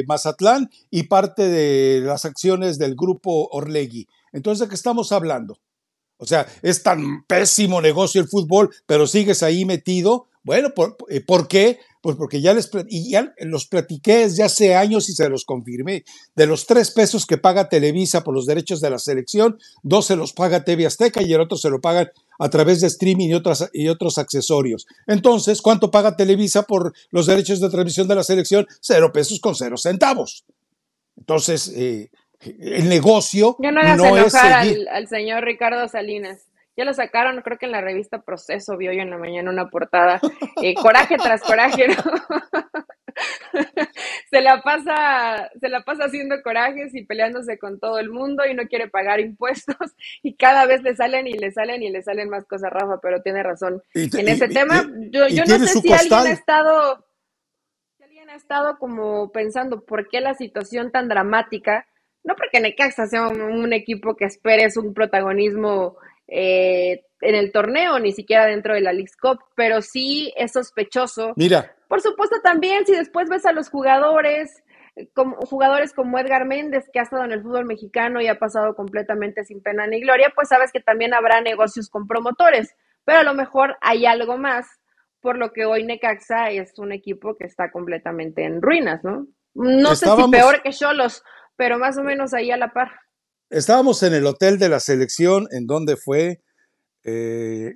eh, Mazatlán y parte de las acciones del grupo Orlegui. Entonces, ¿de qué estamos hablando? O sea, es tan pésimo negocio el fútbol, pero sigues ahí metido. Bueno, ¿por, eh, ¿por qué? Pues porque ya les y ya los platiqué desde hace años y se los confirmé. De los tres pesos que paga Televisa por los derechos de la selección, dos se los paga TV Azteca y el otro se lo pagan a través de streaming y, otras, y otros accesorios. Entonces, ¿cuánto paga Televisa por los derechos de transmisión de la selección? Cero pesos con cero centavos. Entonces, eh, el negocio ya no, no es al, al señor Ricardo Salinas. Ya lo sacaron, creo que en la revista Proceso vio yo en la mañana una portada. Eh, coraje tras coraje, ¿no? se la pasa, se la pasa haciendo corajes y peleándose con todo el mundo y no quiere pagar impuestos y cada vez le salen y le salen y le salen más cosas, Rafa, pero tiene razón. en ese tema, yo, yo no sé si alguien ha estado, si alguien ha estado como pensando por qué la situación tan dramática, no porque Necaxa sea un, un equipo que esperes un protagonismo eh, en el torneo, ni siquiera dentro de la League Cup, pero sí es sospechoso. Mira. Por supuesto también, si después ves a los jugadores, como, jugadores como Edgar Méndez, que ha estado en el fútbol mexicano y ha pasado completamente sin pena ni gloria, pues sabes que también habrá negocios con promotores, pero a lo mejor hay algo más, por lo que hoy Necaxa es un equipo que está completamente en ruinas, ¿no? No sé si peor que Cholos, pero más o menos ahí a la par. Estábamos en el hotel de la selección, en donde fue. Eh,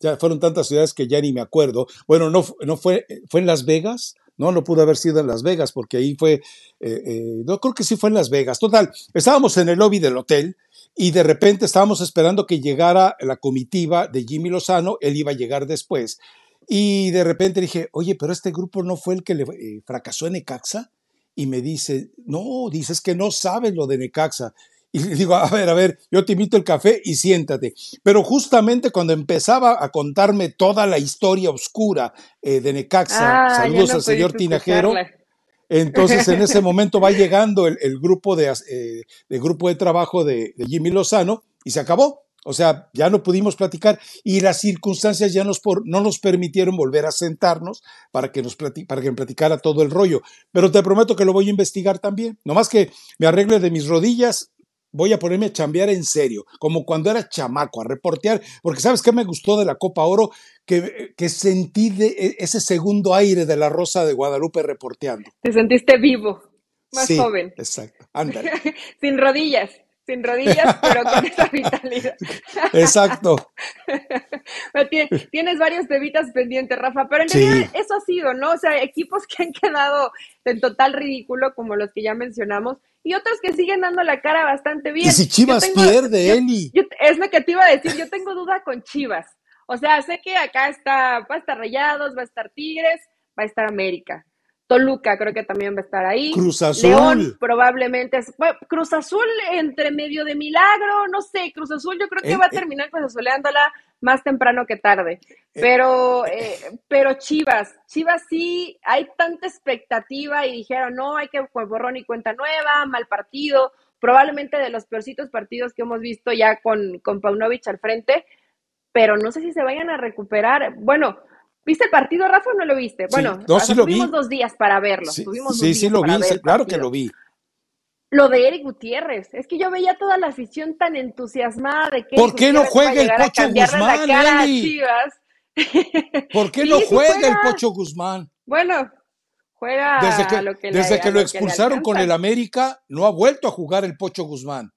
ya, fueron tantas ciudades que ya ni me acuerdo. Bueno, no, no fue, fue en Las Vegas. No, no pudo haber sido en Las Vegas porque ahí fue, eh, eh, no creo que sí fue en Las Vegas. Total, estábamos en el lobby del hotel y de repente estábamos esperando que llegara la comitiva de Jimmy Lozano, él iba a llegar después. Y de repente dije, oye, pero este grupo no fue el que le fracasó en Ecaxa y me dice, no, dices que no sabes lo de Necaxa. Y le digo, a ver, a ver, yo te invito el café y siéntate. Pero justamente cuando empezaba a contarme toda la historia oscura eh, de Necaxa, ah, saludos al señor Tinajero, entonces en ese momento va llegando el, grupo, de, eh, grupo de trabajo de Jimmy Lozano y se acabó. O sea, ya no pudimos platicar y las circunstancias ya nos no nos permitieron volver a sentarnos para que, nos para que me platicara todo el rollo. Pero te prometo que lo voy a investigar también. Nomás que me arregle de mis rodillas, voy a ponerme a chambear en serio, como cuando era chamaco, a reportear, porque ¿sabes qué me gustó de la Copa Oro? Que, que sentí de e, ese segundo aire de la Rosa de Guadalupe reporteando. Te sentiste vivo, más sí, joven. Exacto, ándale. Sin rodillas sin rodillas, pero con esa vitalidad. Exacto. Tienes varios tebitas pendientes, Rafa, pero en realidad eso ha sido, ¿no? O sea, equipos que han quedado en total ridículo, como los que ya mencionamos, y otros que siguen dando la cara bastante bien. Y si Chivas pierde, Eli. es lo que te iba a decir, yo tengo duda con Chivas. O sea, sé que acá está, va a estar Rayados, va a estar Tigres, va a estar América. Toluca creo que también va a estar ahí. Cruz Azul. León probablemente. Cruz Azul entre medio de milagro, no sé. Cruz Azul yo creo que va a terminar Cruz Azuleándola más temprano que tarde. Eh, pero, eh, pero Chivas, Chivas sí, hay tanta expectativa y dijeron, no, hay que borrón y cuenta nueva, mal partido. Probablemente de los peorcitos partidos que hemos visto ya con, con Paunovic al frente, pero no sé si se vayan a recuperar. Bueno, ¿Viste el partido, Rafa, o no lo viste? Bueno, tuvimos dos días para verlo. Sí, sí, lo vi, claro que lo vi. Lo de Eric Gutiérrez, es que yo veía toda la afición tan entusiasmada de que. ¿Por qué no juega el Pocho Guzmán, Eli? ¿Por qué no juega, el Pocho Guzmán? Bueno, juega desde que, lo que Desde que lo expulsaron con el América, no ha vuelto a jugar el Pocho Guzmán.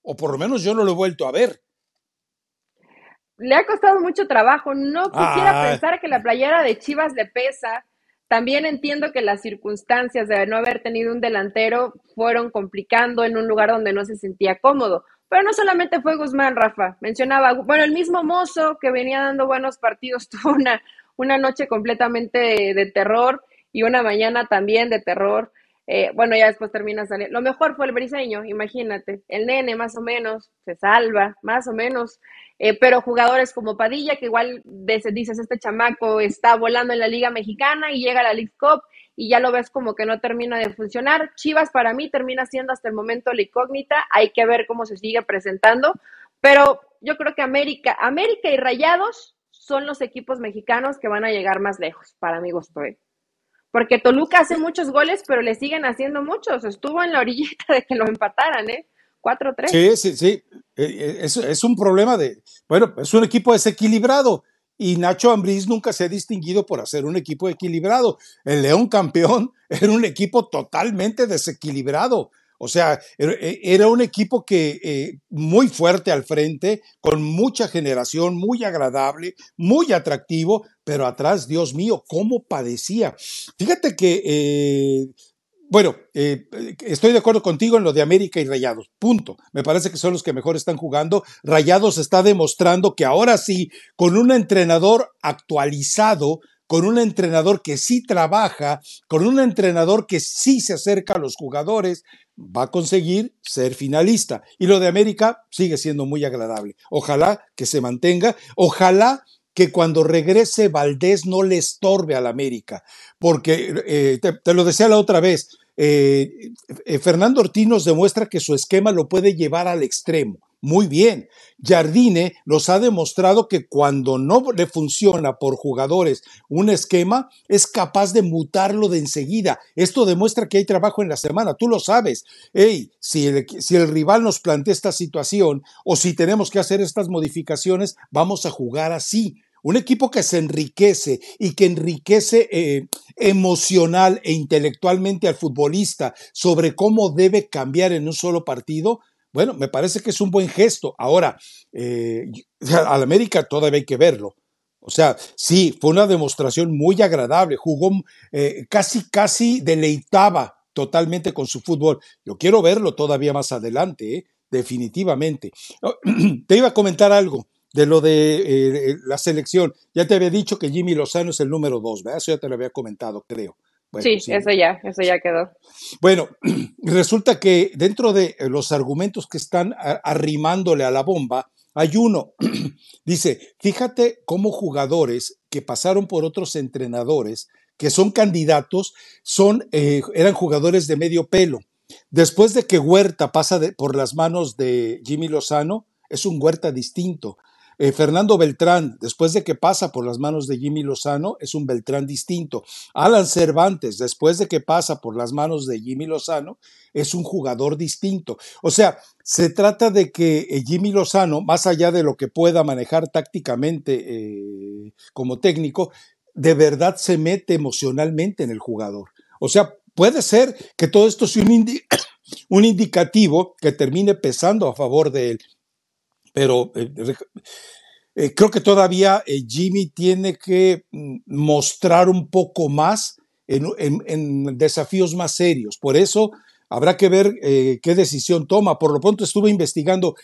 O por lo menos yo no lo he vuelto a ver le ha costado mucho trabajo. No quisiera pensar que la playera de Chivas le pesa. También entiendo que las circunstancias de no haber tenido un delantero fueron complicando en un lugar donde no se sentía cómodo. Pero no solamente fue Guzmán, Rafa. Mencionaba, bueno, el mismo mozo que venía dando buenos partidos tuvo una, una noche completamente de, terror y una mañana también de terror. Eh, bueno, ya después termina saliendo. Lo mejor fue el briseño, imagínate. El nene, más o menos, se salva, más o menos. Eh, pero jugadores como Padilla, que igual dices, este chamaco está volando en la Liga Mexicana y llega a la League Cup y ya lo ves como que no termina de funcionar. Chivas para mí termina siendo hasta el momento la incógnita. Hay que ver cómo se sigue presentando. Pero yo creo que América, América y Rayados son los equipos mexicanos que van a llegar más lejos, para mi gusto. ¿eh? Porque Toluca hace muchos goles, pero le siguen haciendo muchos. Estuvo en la orillita de que lo empataran, ¿eh? 4-3. Sí, sí, sí. Eh, eh, es, un problema de. Bueno, es un equipo desequilibrado. Y Nacho Ambriz nunca se ha distinguido por hacer un equipo equilibrado. El León campeón era un equipo totalmente desequilibrado. O sea, e, era un equipo que eh, muy fuerte al frente, con mucha generación, muy agradable, muy atractivo, pero atrás, Dios mío, cómo padecía. Fíjate que, eh, bueno, eh, estoy de acuerdo contigo en lo de América y Rayados, punto. Me parece que son los que mejor están jugando. Rayados está demostrando que ahora sí, con un entrenador actualizado, con un entrenador que sí trabaja, con un entrenador que sí se acerca a los jugadores, va a conseguir ser finalista. Y lo de América sigue siendo muy agradable. Ojalá que se mantenga, ojalá que cuando regrese Valdés no le estorbe al América, porque eh, te, lo decía la otra vez, eh, eh, Fernando Ortiz nos demuestra que su esquema lo puede llevar al extremo. Muy bien. Jardine nos ha demostrado que cuando no le funciona por jugadores un esquema, es capaz de mutarlo de enseguida. Esto demuestra que hay trabajo en la semana, tú lo sabes. Hey, si el, si el rival nos plantea esta situación o si tenemos que hacer estas modificaciones, vamos a jugar así. Un equipo que se enriquece y que enriquece eh, emocional e intelectualmente al futbolista sobre cómo debe cambiar en un solo partido, bueno, me parece que es un buen gesto. Ahora, eh, al América todavía hay que verlo. O sea, sí, fue una demostración muy agradable. Jugó eh, casi, casi deleitaba totalmente con su fútbol. Yo quiero verlo todavía más adelante, ¿eh? definitivamente. Te iba a comentar algo de lo de la selección. Ya te había dicho que Jimmy Lozano es el número dos, ¿verdad? Eso ya te lo había comentado, creo sí, eso ya, eso ya quedó. Bueno, resulta que dentro de los argumentos que están arrimándole a la bomba, hay uno, dice, fíjate cómo jugadores que pasaron por otros entrenadores, que son candidatos, son, eh, eran jugadores de medio pelo. Después de que Huerta pasa por las manos de Jimmy Lozano, es un Huerta distinto. Eh, Fernando Beltrán, después de que pasa por las manos de Jimmy Lozano, es un Beltrán distinto. Alan Cervantes, después de que pasa por las manos de Jimmy Lozano, es un jugador distinto. O sea, se trata de que eh, Jimmy Lozano, más allá de lo que pueda manejar tácticamente eh, como técnico, de verdad se mete emocionalmente en el jugador. O sea, puede ser que todo esto sea un, un indicativo que termine pesando a favor de él pero eh, eh, creo que todavía eh, Jimmy tiene que mm, mostrar un poco más en, desafíos más serios. Por eso habrá que ver qué decisión toma. Por lo pronto estuve investigando,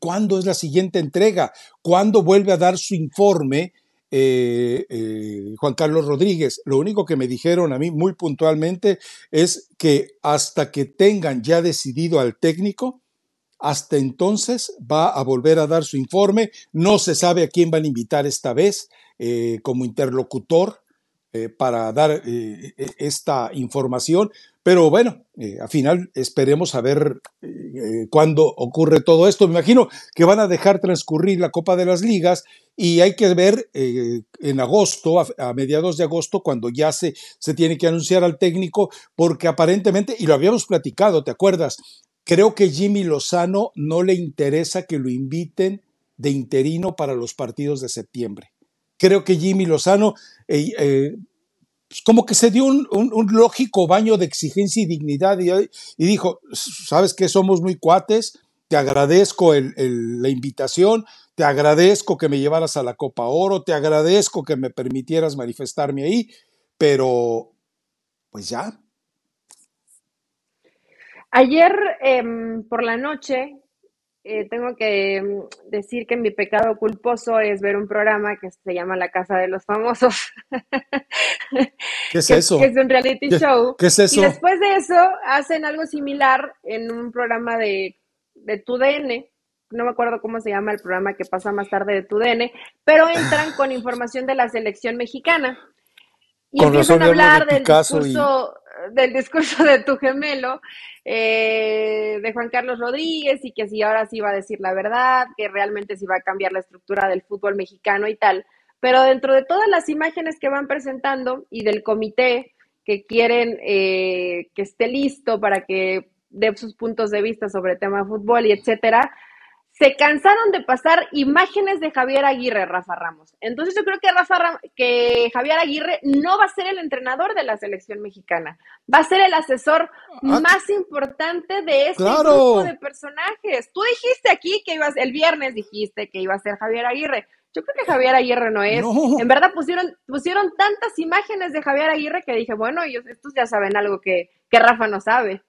¿cuándo es la siguiente entrega? ¿Cuándo vuelve a dar su informe? Juan Carlos Rodríguez. Lo único que me dijeron a mí muy puntualmente es que hasta que tengan ya decidido al técnico, hasta entonces va a volver a dar su informe. No se sabe a quién van a invitar esta vez eh, como interlocutor eh, para dar eh, e, esta información. Pero bueno, al final esperemos a ver cuándo ocurre todo esto. Me imagino que van a dejar transcurrir la Copa de las Ligas y hay que ver en agosto, a, mediados de agosto, cuando ya se, se tiene que anunciar al técnico, porque aparentemente, y lo habíamos platicado, ¿te acuerdas? Creo que Jimmy Lozano no le interesa que lo inviten de interino para los partidos de septiembre. Creo que Jimmy Lozano eh, eh, pues como que se dio un, lógico baño de exigencia y dignidad y, dijo, sabes que somos muy cuates, te agradezco la invitación, te agradezco que me llevaras a la Copa Oro, te agradezco que me permitieras manifestarme ahí, pero pues ya, Ayer em, por la noche eh, tengo que mm, decir que mi pecado culposo es ver un programa que se llama La Casa de los Famosos. ¿Qué es eso? Que es un reality show. ¿Qué es eso? Y después de eso hacen algo similar en un programa de, de TUDN. No me acuerdo cómo se llama el programa que pasa más tarde de TUDN, pero entran con información de la selección mexicana. Y Con empiezan a razón hablar de del y- discurso, del discurso de tu gemelo, eh, de Juan Carlos Rodríguez, y que si ahora sí va a decir la verdad, que realmente sí va a cambiar la estructura del fútbol mexicano y tal. Pero dentro de todas las imágenes que van presentando y del comité que quieren eh, que esté listo para que dé sus puntos de vista sobre el tema de fútbol y etcétera, se cansaron de pasar imágenes de Javier Aguirre, Rafa Ramos. Entonces yo creo que Rafa Ram- que Javier Aguirre no va a ser el entrenador de la selección mexicana, va a ser el asesor Ah, más importante de este claro. grupo de personajes. Tú dijiste aquí que ibas, el viernes dijiste que iba a ser Javier Aguirre. Yo creo que Javier Aguirre no es. No. En verdad pusieron, pusieron tantas imágenes de Javier Aguirre que dije, bueno, ellos, estos ya saben algo que, que Rafa no sabe.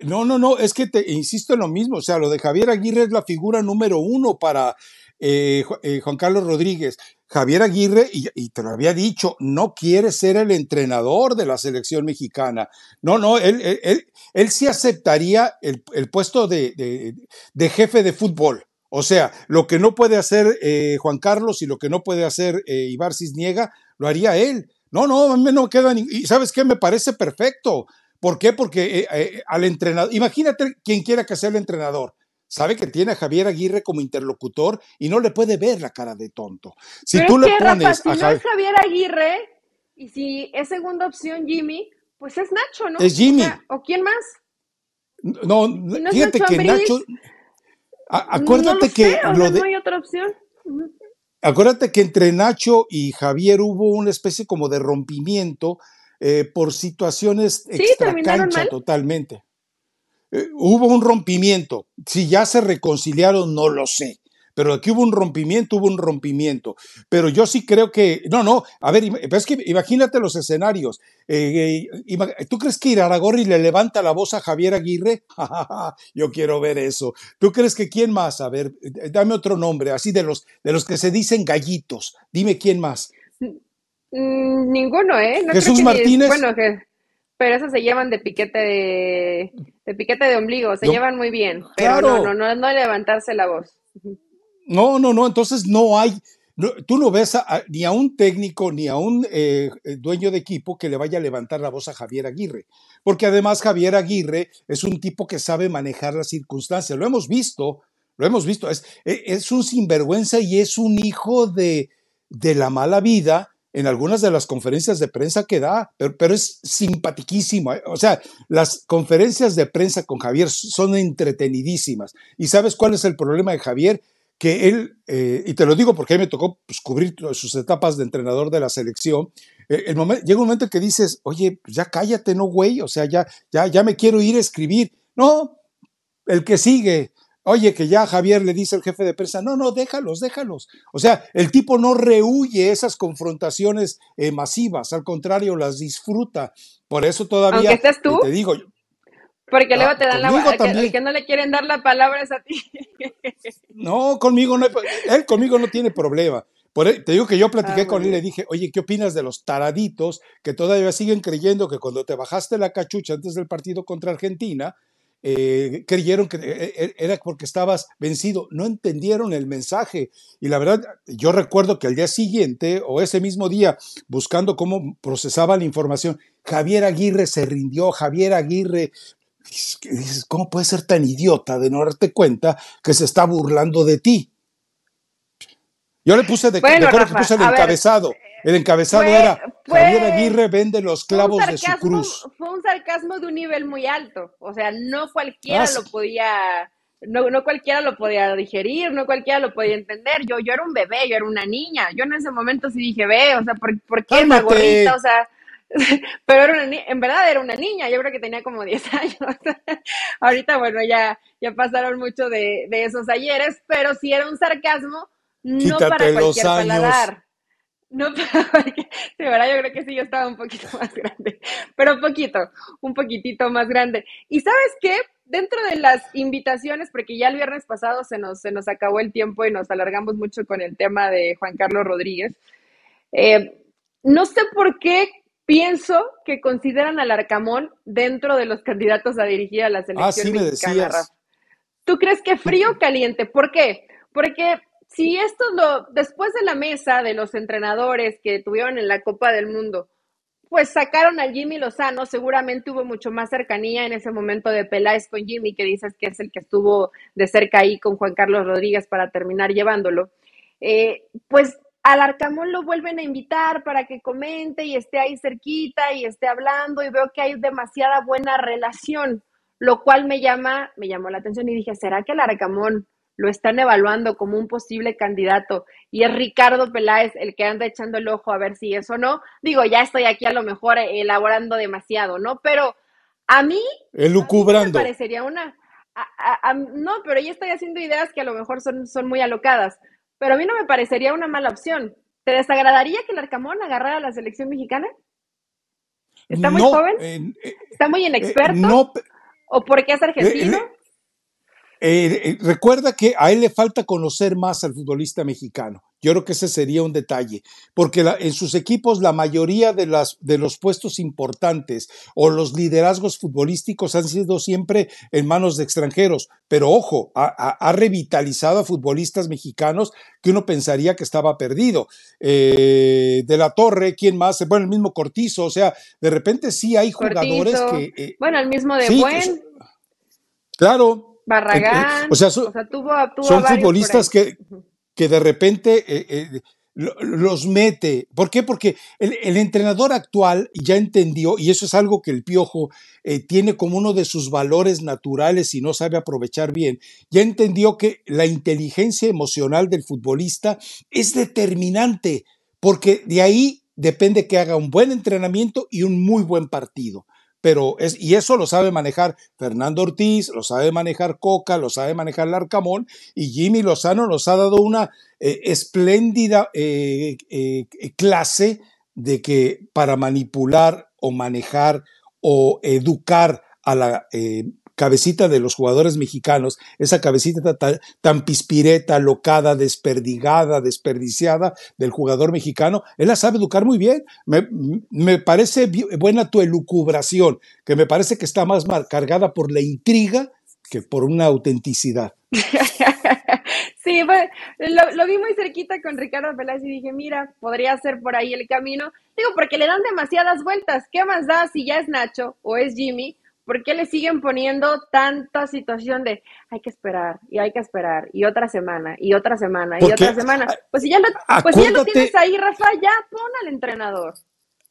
No, no, no, es que te insisto en lo mismo, o sea, lo de Javier Aguirre es la figura número uno para eh, eh, Juan Carlos Rodríguez. Javier Aguirre, y, te lo había dicho, no quiere ser el entrenador de la selección mexicana. No, no, él, él, él, sí aceptaría el, el puesto de, de- jefe de fútbol. O sea, lo que no puede hacer eh, Juan Carlos y lo que no puede hacer eh, Ibar Cisniega, lo haría él. No, no, a mí no queda. Y ¿sabes qué? Me parece perfecto. ¿Por qué? Porque eh, eh, al entrenador, imagínate quien quiera que sea el entrenador, sabe que tiene a Javier Aguirre como interlocutor y no le puede ver la cara de tonto. Si Pero tú le que, Rafa, pones si a no Javier, es Javier Aguirre y si es segunda opción Jimmy, pues es Nacho, ¿no? Es Jimmy. O, sea, ¿o quién más? no, Si no fíjate Nacho que Ambriz, Nacho, a- no acuérdate lo que sé, o lo de, no hay otra opción. Acuérdate que entre Nacho y Javier hubo una especie como de rompimiento eh, por situaciones Sí, extracancha totalmente. Eh, hubo un rompimiento. Si ya se reconciliaron, no lo sé. Pero aquí hubo un rompimiento, hubo un rompimiento. Pero yo sí creo que, no, no, a ver, es que imagínate los escenarios. Eh, ¿Tú crees que Iraragorri le levanta la voz a Javier Aguirre? yo quiero ver eso. ¿Tú crees que quién más? A ver, dame otro nombre, así de los, de los que se dicen gallitos. Dime quién más. Mm, ninguno, ¿eh? No creo Jesús ni- Martínez. bueno, que, pero esos se llevan de piquete de, de piquete de ombligo, se No, llevan muy bien, pero claro. no, no, no, no levantarse la voz. No, no, no, entonces no hay, no, tú no ves a- a- ni a un técnico ni a un eh, eh, dueño de equipo que le vaya a levantar la voz a Javier Aguirre, porque además Javier Aguirre es un tipo que sabe manejar las circunstancias, lo hemos visto, lo hemos visto, es, e- es un sinvergüenza y es un hijo de, de la mala vida en algunas de las conferencias de prensa que da, pero, pero es simpatiquísimo. ¿eh? O sea, las conferencias de prensa con Javier son entretenidísimas. ¿Y sabes cuál es el problema de Javier? que él, eh, y te lo digo porque a mí me tocó pues, cubrir sus etapas de entrenador de la selección, eh, el momen- llega un momento en que dices, oye, pues ya cállate, no, güey, o sea, ya, ya, ya me quiero ir a escribir. No, el que sigue, oye, que ya Javier le dice al jefe de prensa, no, no, déjalos, déjalos. O sea, el tipo no rehuye esas confrontaciones eh, masivas, al contrario, las disfruta. Por eso todavía, Aunque estés tú. te digo, Porque Ah, luego te dan la conmigo el el que no le quieren dar la palabra es a ti. No, conmigo no él conmigo no tiene problema. Por él- te digo que yo platiqué Ah, con él y le dije, oye, ¿qué opinas de los taraditos que todavía siguen creyendo que cuando te bajaste la cachucha antes del partido contra Argentina, eh, creyeron que eh, eh, era porque estabas vencido? No entendieron el mensaje. Y la verdad, yo recuerdo que al día siguiente o ese mismo día, buscando cómo procesaba la información, Javier Aguirre se rindió, Javier Aguirre dices, ¿cómo puedes ser tan idiota de no darte cuenta que se está burlando de ti? Yo le puse, de, Bueno, Rafa, que puse el ver, encabezado. El encabezado fue- era fue- Javier Aguirre vende los clavos de su sarcasmo, cruz. fue un sarcasmo de un nivel muy alto. O sea, no cualquiera Ah, lo podía, no, no cualquiera lo podía digerir, no cualquiera lo podía entender. Yo, yo era un bebé, yo era una niña. Yo en ese momento sí dije, ve, o sea, ¿por, por qué esa gorrita? O sea, pero era una en verdad era una niña, yo creo que tenía como 10 años. Ahorita, bueno, ya, ya pasaron mucho de, de esos ayeres, pero sí era un sarcasmo, no Quítate para cualquier paladar. No ¿verdad? Yo creo que sí, yo estaba un poquito más grande, pero poquito, un poquitito más grande. ¿Y sabes qué? dentro de las invitaciones, porque ya el viernes pasado se nos, se nos acabó el tiempo y nos alargamos mucho con el tema de Juan Carlos Rodríguez, eh, no sé por qué pienso que consideran al Arcamón dentro de los candidatos a dirigir a la selección ah, sí me decías. ¿Tú crees que frío o caliente? ¿Por qué? Porque si esto lo, después de la mesa de los entrenadores que tuvieron en la Copa del Mundo, pues sacaron al Jimmy Lozano, seguramente hubo mucho más cercanía en ese momento de Peláez con Jimmy, que dices que es el que estuvo de cerca ahí con Juan Carlos Rodríguez para terminar llevándolo. Eh, pues al Arcamón lo vuelven a invitar para que comente y esté ahí cerquita y esté hablando y veo que hay demasiada buena relación, lo cual me llama, me llamó la atención y dije, ¿será que el Arcamón lo están evaluando como un posible candidato y es Ricardo Peláez el que anda echando el ojo a ver si eso no. Digo, ya estoy aquí a lo mejor elaborando demasiado, ¿no? Pero a mí, Elucubrando. me parecería una... no, pero ya estoy haciendo ideas que a lo mejor son, son muy alocadas, pero a mí no me parecería una mala opción. ¿Te desagradaría que el Arcamón agarrara a la selección mexicana? ¿Está muy joven? Eh, ¿Está muy inexperto? Eh, no, ¿O porque es argentino? Eh, eh, eh, recuerda que a él le falta conocer más al futbolista mexicano. Yo creo que ese sería un detalle, porque en sus equipos la mayoría de, las, de los puestos importantes o los liderazgos futbolísticos han sido siempre en manos de extranjeros. Pero ojo, ha, revitalizado a futbolistas mexicanos que uno pensaría que estaba perdido. Eh, de la Torre, ¿quién más? Bueno, el mismo Cortizo, o sea, de repente sí hay jugadores que... bueno, el mismo de Buen. Claro, Barragán. O sea, son futbolistas que, que de repente eh, eh, los mete. ¿Por qué? Porque el, entrenador actual ya entendió, y eso es algo que el Piojo eh, tiene como uno de sus valores naturales y no sabe aprovechar bien, ya entendió que la inteligencia emocional del futbolista es determinante, porque de ahí depende que haga un buen entrenamiento y un muy buen partido pero es, y eso lo sabe manejar Fernando Ortiz, lo sabe manejar Coca, lo sabe manejar Larcamón, y Jimmy Lozano nos ha dado una eh, espléndida eh, eh, clase de que para manipular o manejar o educar a la cabecita de los jugadores mexicanos, esa cabecita tan, pispireta, locada, desperdigada, desperdiciada del jugador mexicano, él la sabe educar muy bien. Me, parece buena tu elucubración, que me parece que está más cargada por la intriga que por una autenticidad. Sí, lo, vi muy cerquita con Ricardo Peláez y dije, mira, podría ser por ahí el camino. Digo, porque le dan demasiadas vueltas. ¿Qué más da si ya es Nacho o es Jimmy? ¿Por qué le siguen poniendo tanta situación de hay que esperar y hay que esperar y otra semana y otra semana y otra semana? Pues si ya lo, pues ya lo tienes ahí, Rafa, ya pon al entrenador.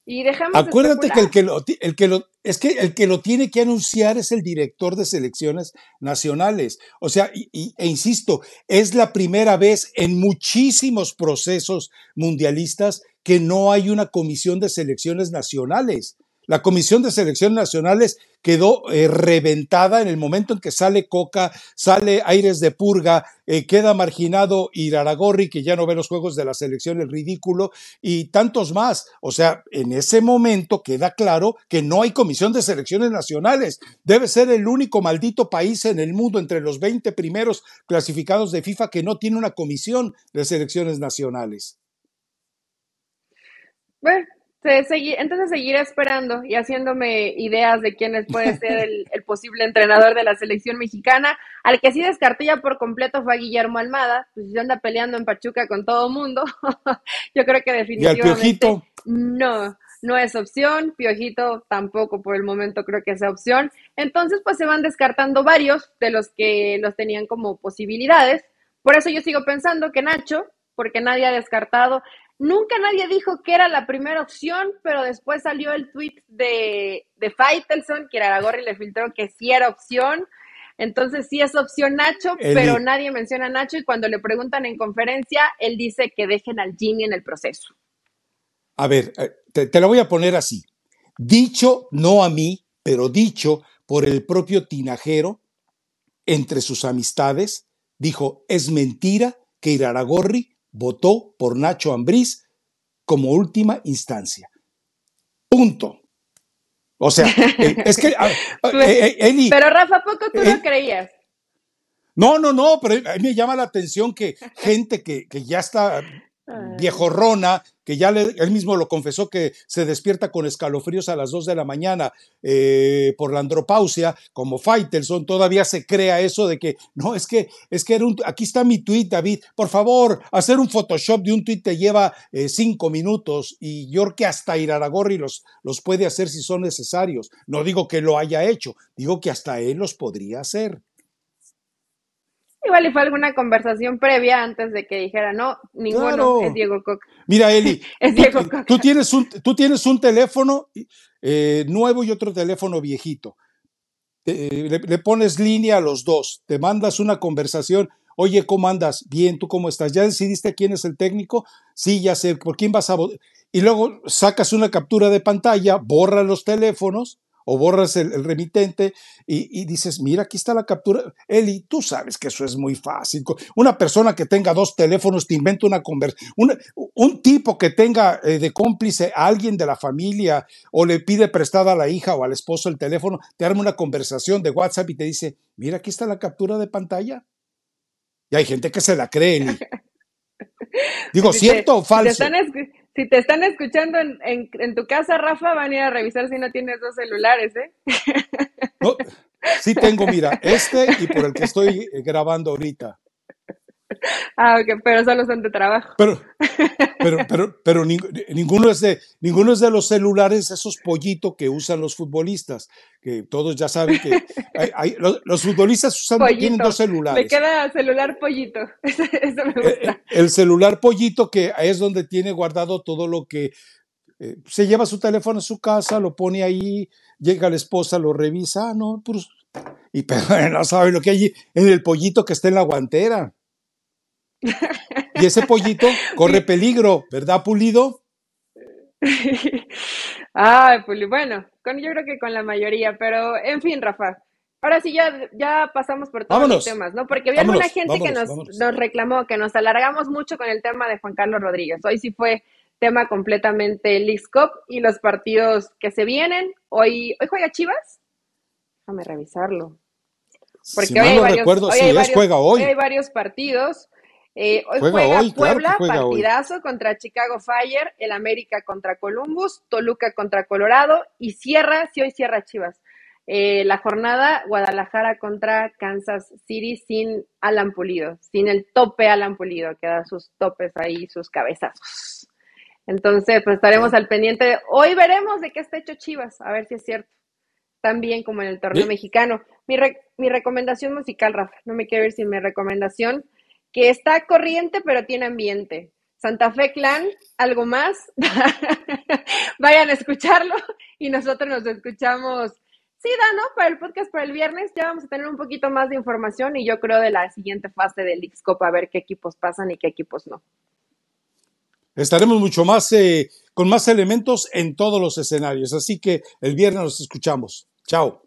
Y dejamos Acuérdate que el que lo, el que lo es que el que lo tiene que anunciar es el director de selecciones nacionales. O sea, y, e insisto, es la primera vez en muchísimos procesos mundialistas que no hay una comisión de selecciones nacionales. La Comisión de Selecciones Nacionales quedó eh, reventada en el momento en que sale Coca, sale Aires de Purga, eh, queda marginado Iraragorri, que ya no ve los juegos de la selección, el ridículo, y tantos más. O sea, en ese momento queda claro que no hay Comisión de Selecciones Nacionales. Debe ser el único maldito país en el mundo entre los 20 primeros clasificados de FIFA que no tiene una Comisión de Selecciones Nacionales. Bueno, entonces seguiré esperando y haciéndome ideas de quién puede ser el, posible entrenador de la selección mexicana. Al que sí descarté ya por completo fue a Guillermo Almada, pues anda peleando en Pachuca con todo mundo. Yo creo que definitivamente no, no es opción. Piojito tampoco por el momento creo que sea opción. Entonces pues se van descartando varios de los que los tenían como posibilidades. Por eso yo sigo pensando que Nacho, porque nadie ha descartado Nunca nadie dijo que era la primera opción, pero después salió el tweet de, de Faitelson, que Aragorri le filtró que sí era opción. Entonces sí es opción Nacho, pero nadie menciona a Nacho y cuando le preguntan en conferencia, él dice que dejen al Jimmy en el proceso. A ver, eh, te, te lo voy a poner así. Dicho, no a mí, pero dicho por el propio tinajero entre sus amistades, dijo, es mentira que Iraragorri votó por Nacho Ambriz como última instancia. Punto. O sea, eh, es que, ah, Pues, eh, eh, Eli, Pero Rafa, ¿a poco tú Eh, lo creías? no, no, no, pero a mí me llama la atención que gente que, que ya está. Viejorrona, que ya él mismo lo confesó que se despierta con escalofríos a las 2 de la mañana eh, por la andropausia, como Faitelson, todavía se crea eso de que, no, es que, es que aquí está mi tweet, David, por favor, hacer un Photoshop de un tweet te lleva eh, cinco minutos y yo creo que hasta Iraragorri los, los puede hacer si son necesarios. No digo que lo haya hecho, digo que hasta él los podría hacer. Igual y fue alguna conversación previa antes de que dijera, no, ninguno, Claro. es Diego Coca. Mira, Eli, Es tú, Diego Coca. tú tienes un, tú tienes un teléfono eh, nuevo y otro teléfono viejito. Te- le, le pones línea a los dos, te mandas una conversación. Oye, ¿cómo andas? Bien, ¿tú cómo estás? ¿Ya decidiste quién es el técnico? Sí, ya sé, ¿por quién vas a votar? Y luego sacas una captura de pantalla, borras los teléfonos o borras el, el remitente y, y dices, mira, aquí está la captura. Eli, tú sabes que eso es muy fácil. Una persona que tenga dos teléfonos te inventa una conversación. Un tipo que tenga eh, de cómplice a alguien de la familia o le pide prestada a la hija o al esposo el teléfono, te arma una conversación de WhatsApp y te dice, mira, aquí está la captura de pantalla. Y hay gente que se la cree, Eli. Digo, ¿cierto o te falso? están, si te están escuchando en, en- en tu casa, Rafa, van a ir a revisar si no tienes dos celulares, ¿eh? No, sí tengo, mira, este y por el que estoy eh, grabando ahorita. Ah, ok, pero solo son de trabajo. Pero, pero, pero, pero ning- ninguno es de, ninguno es de los celulares, esos pollitos que usan los futbolistas, que todos ya saben que hay- hay- los, los futbolistas usan, tienen dos Me celulares. queda celular pollito. Eso me Eh, gusta. El celular pollito que es donde tiene guardado todo lo que eh, se lleva su teléfono a su casa, lo pone ahí, llega la esposa, lo revisa, ah, no, pues, y pero no sabe lo que hay en el pollito que está en la guantera. Y ese pollito corre peligro, ¿verdad, Pulido? Ay, Puli, bueno, con, yo creo que con la mayoría, pero en fin, Rafa. Ahora sí ya, ya pasamos por todos Vámonos. los temas, ¿no? Porque había alguna Vámonos, gente que nos, vámonos. nos reclamó que nos alargamos mucho con el tema de Juan Carlos Rodríguez. Hoy sí fue tema completamente Leagues Cup y los partidos que se vienen. Hoy, ¿hoy juega Chivas? Déjame revisarlo. Porque si hoy hay no varios, recuerdo, hoy sí, hay es, varios- juega hoy. hay varios partidos. Eh, hoy Juega juega, hoy, claro que Puebla, hoy. partidazo contra Chicago Fire, el América contra Columbus, Toluca contra Colorado y cierra, sí hoy cierra Chivas. Eh, la jornada Guadalajara contra Kansas City sin Alan Pulido, sin el tope Alan Pulido, que da sus topes ahí, sus cabezazos. Entonces, pues estaremos al pendiente. de- Hoy veremos de qué está hecho Chivas, a ver si es cierto. También como en el torneo Sí. mexicano. Mi, re- mi recomendación musical, Rafa, no me quiero ir sin mi recomendación, que está corriente pero tiene ambiente. Santa Fe Clan, algo más. Vayan a escucharlo y nosotros nos escuchamos. Sí, da, ¿no? Para el podcast para el viernes ya vamos a tener un poquito más de información y yo creo de la siguiente fase del Leagues Cup a ver qué equipos pasan y qué equipos no. Estaremos mucho más eh, con más elementos en todos los escenarios. Así que el viernes nos escuchamos. Chao.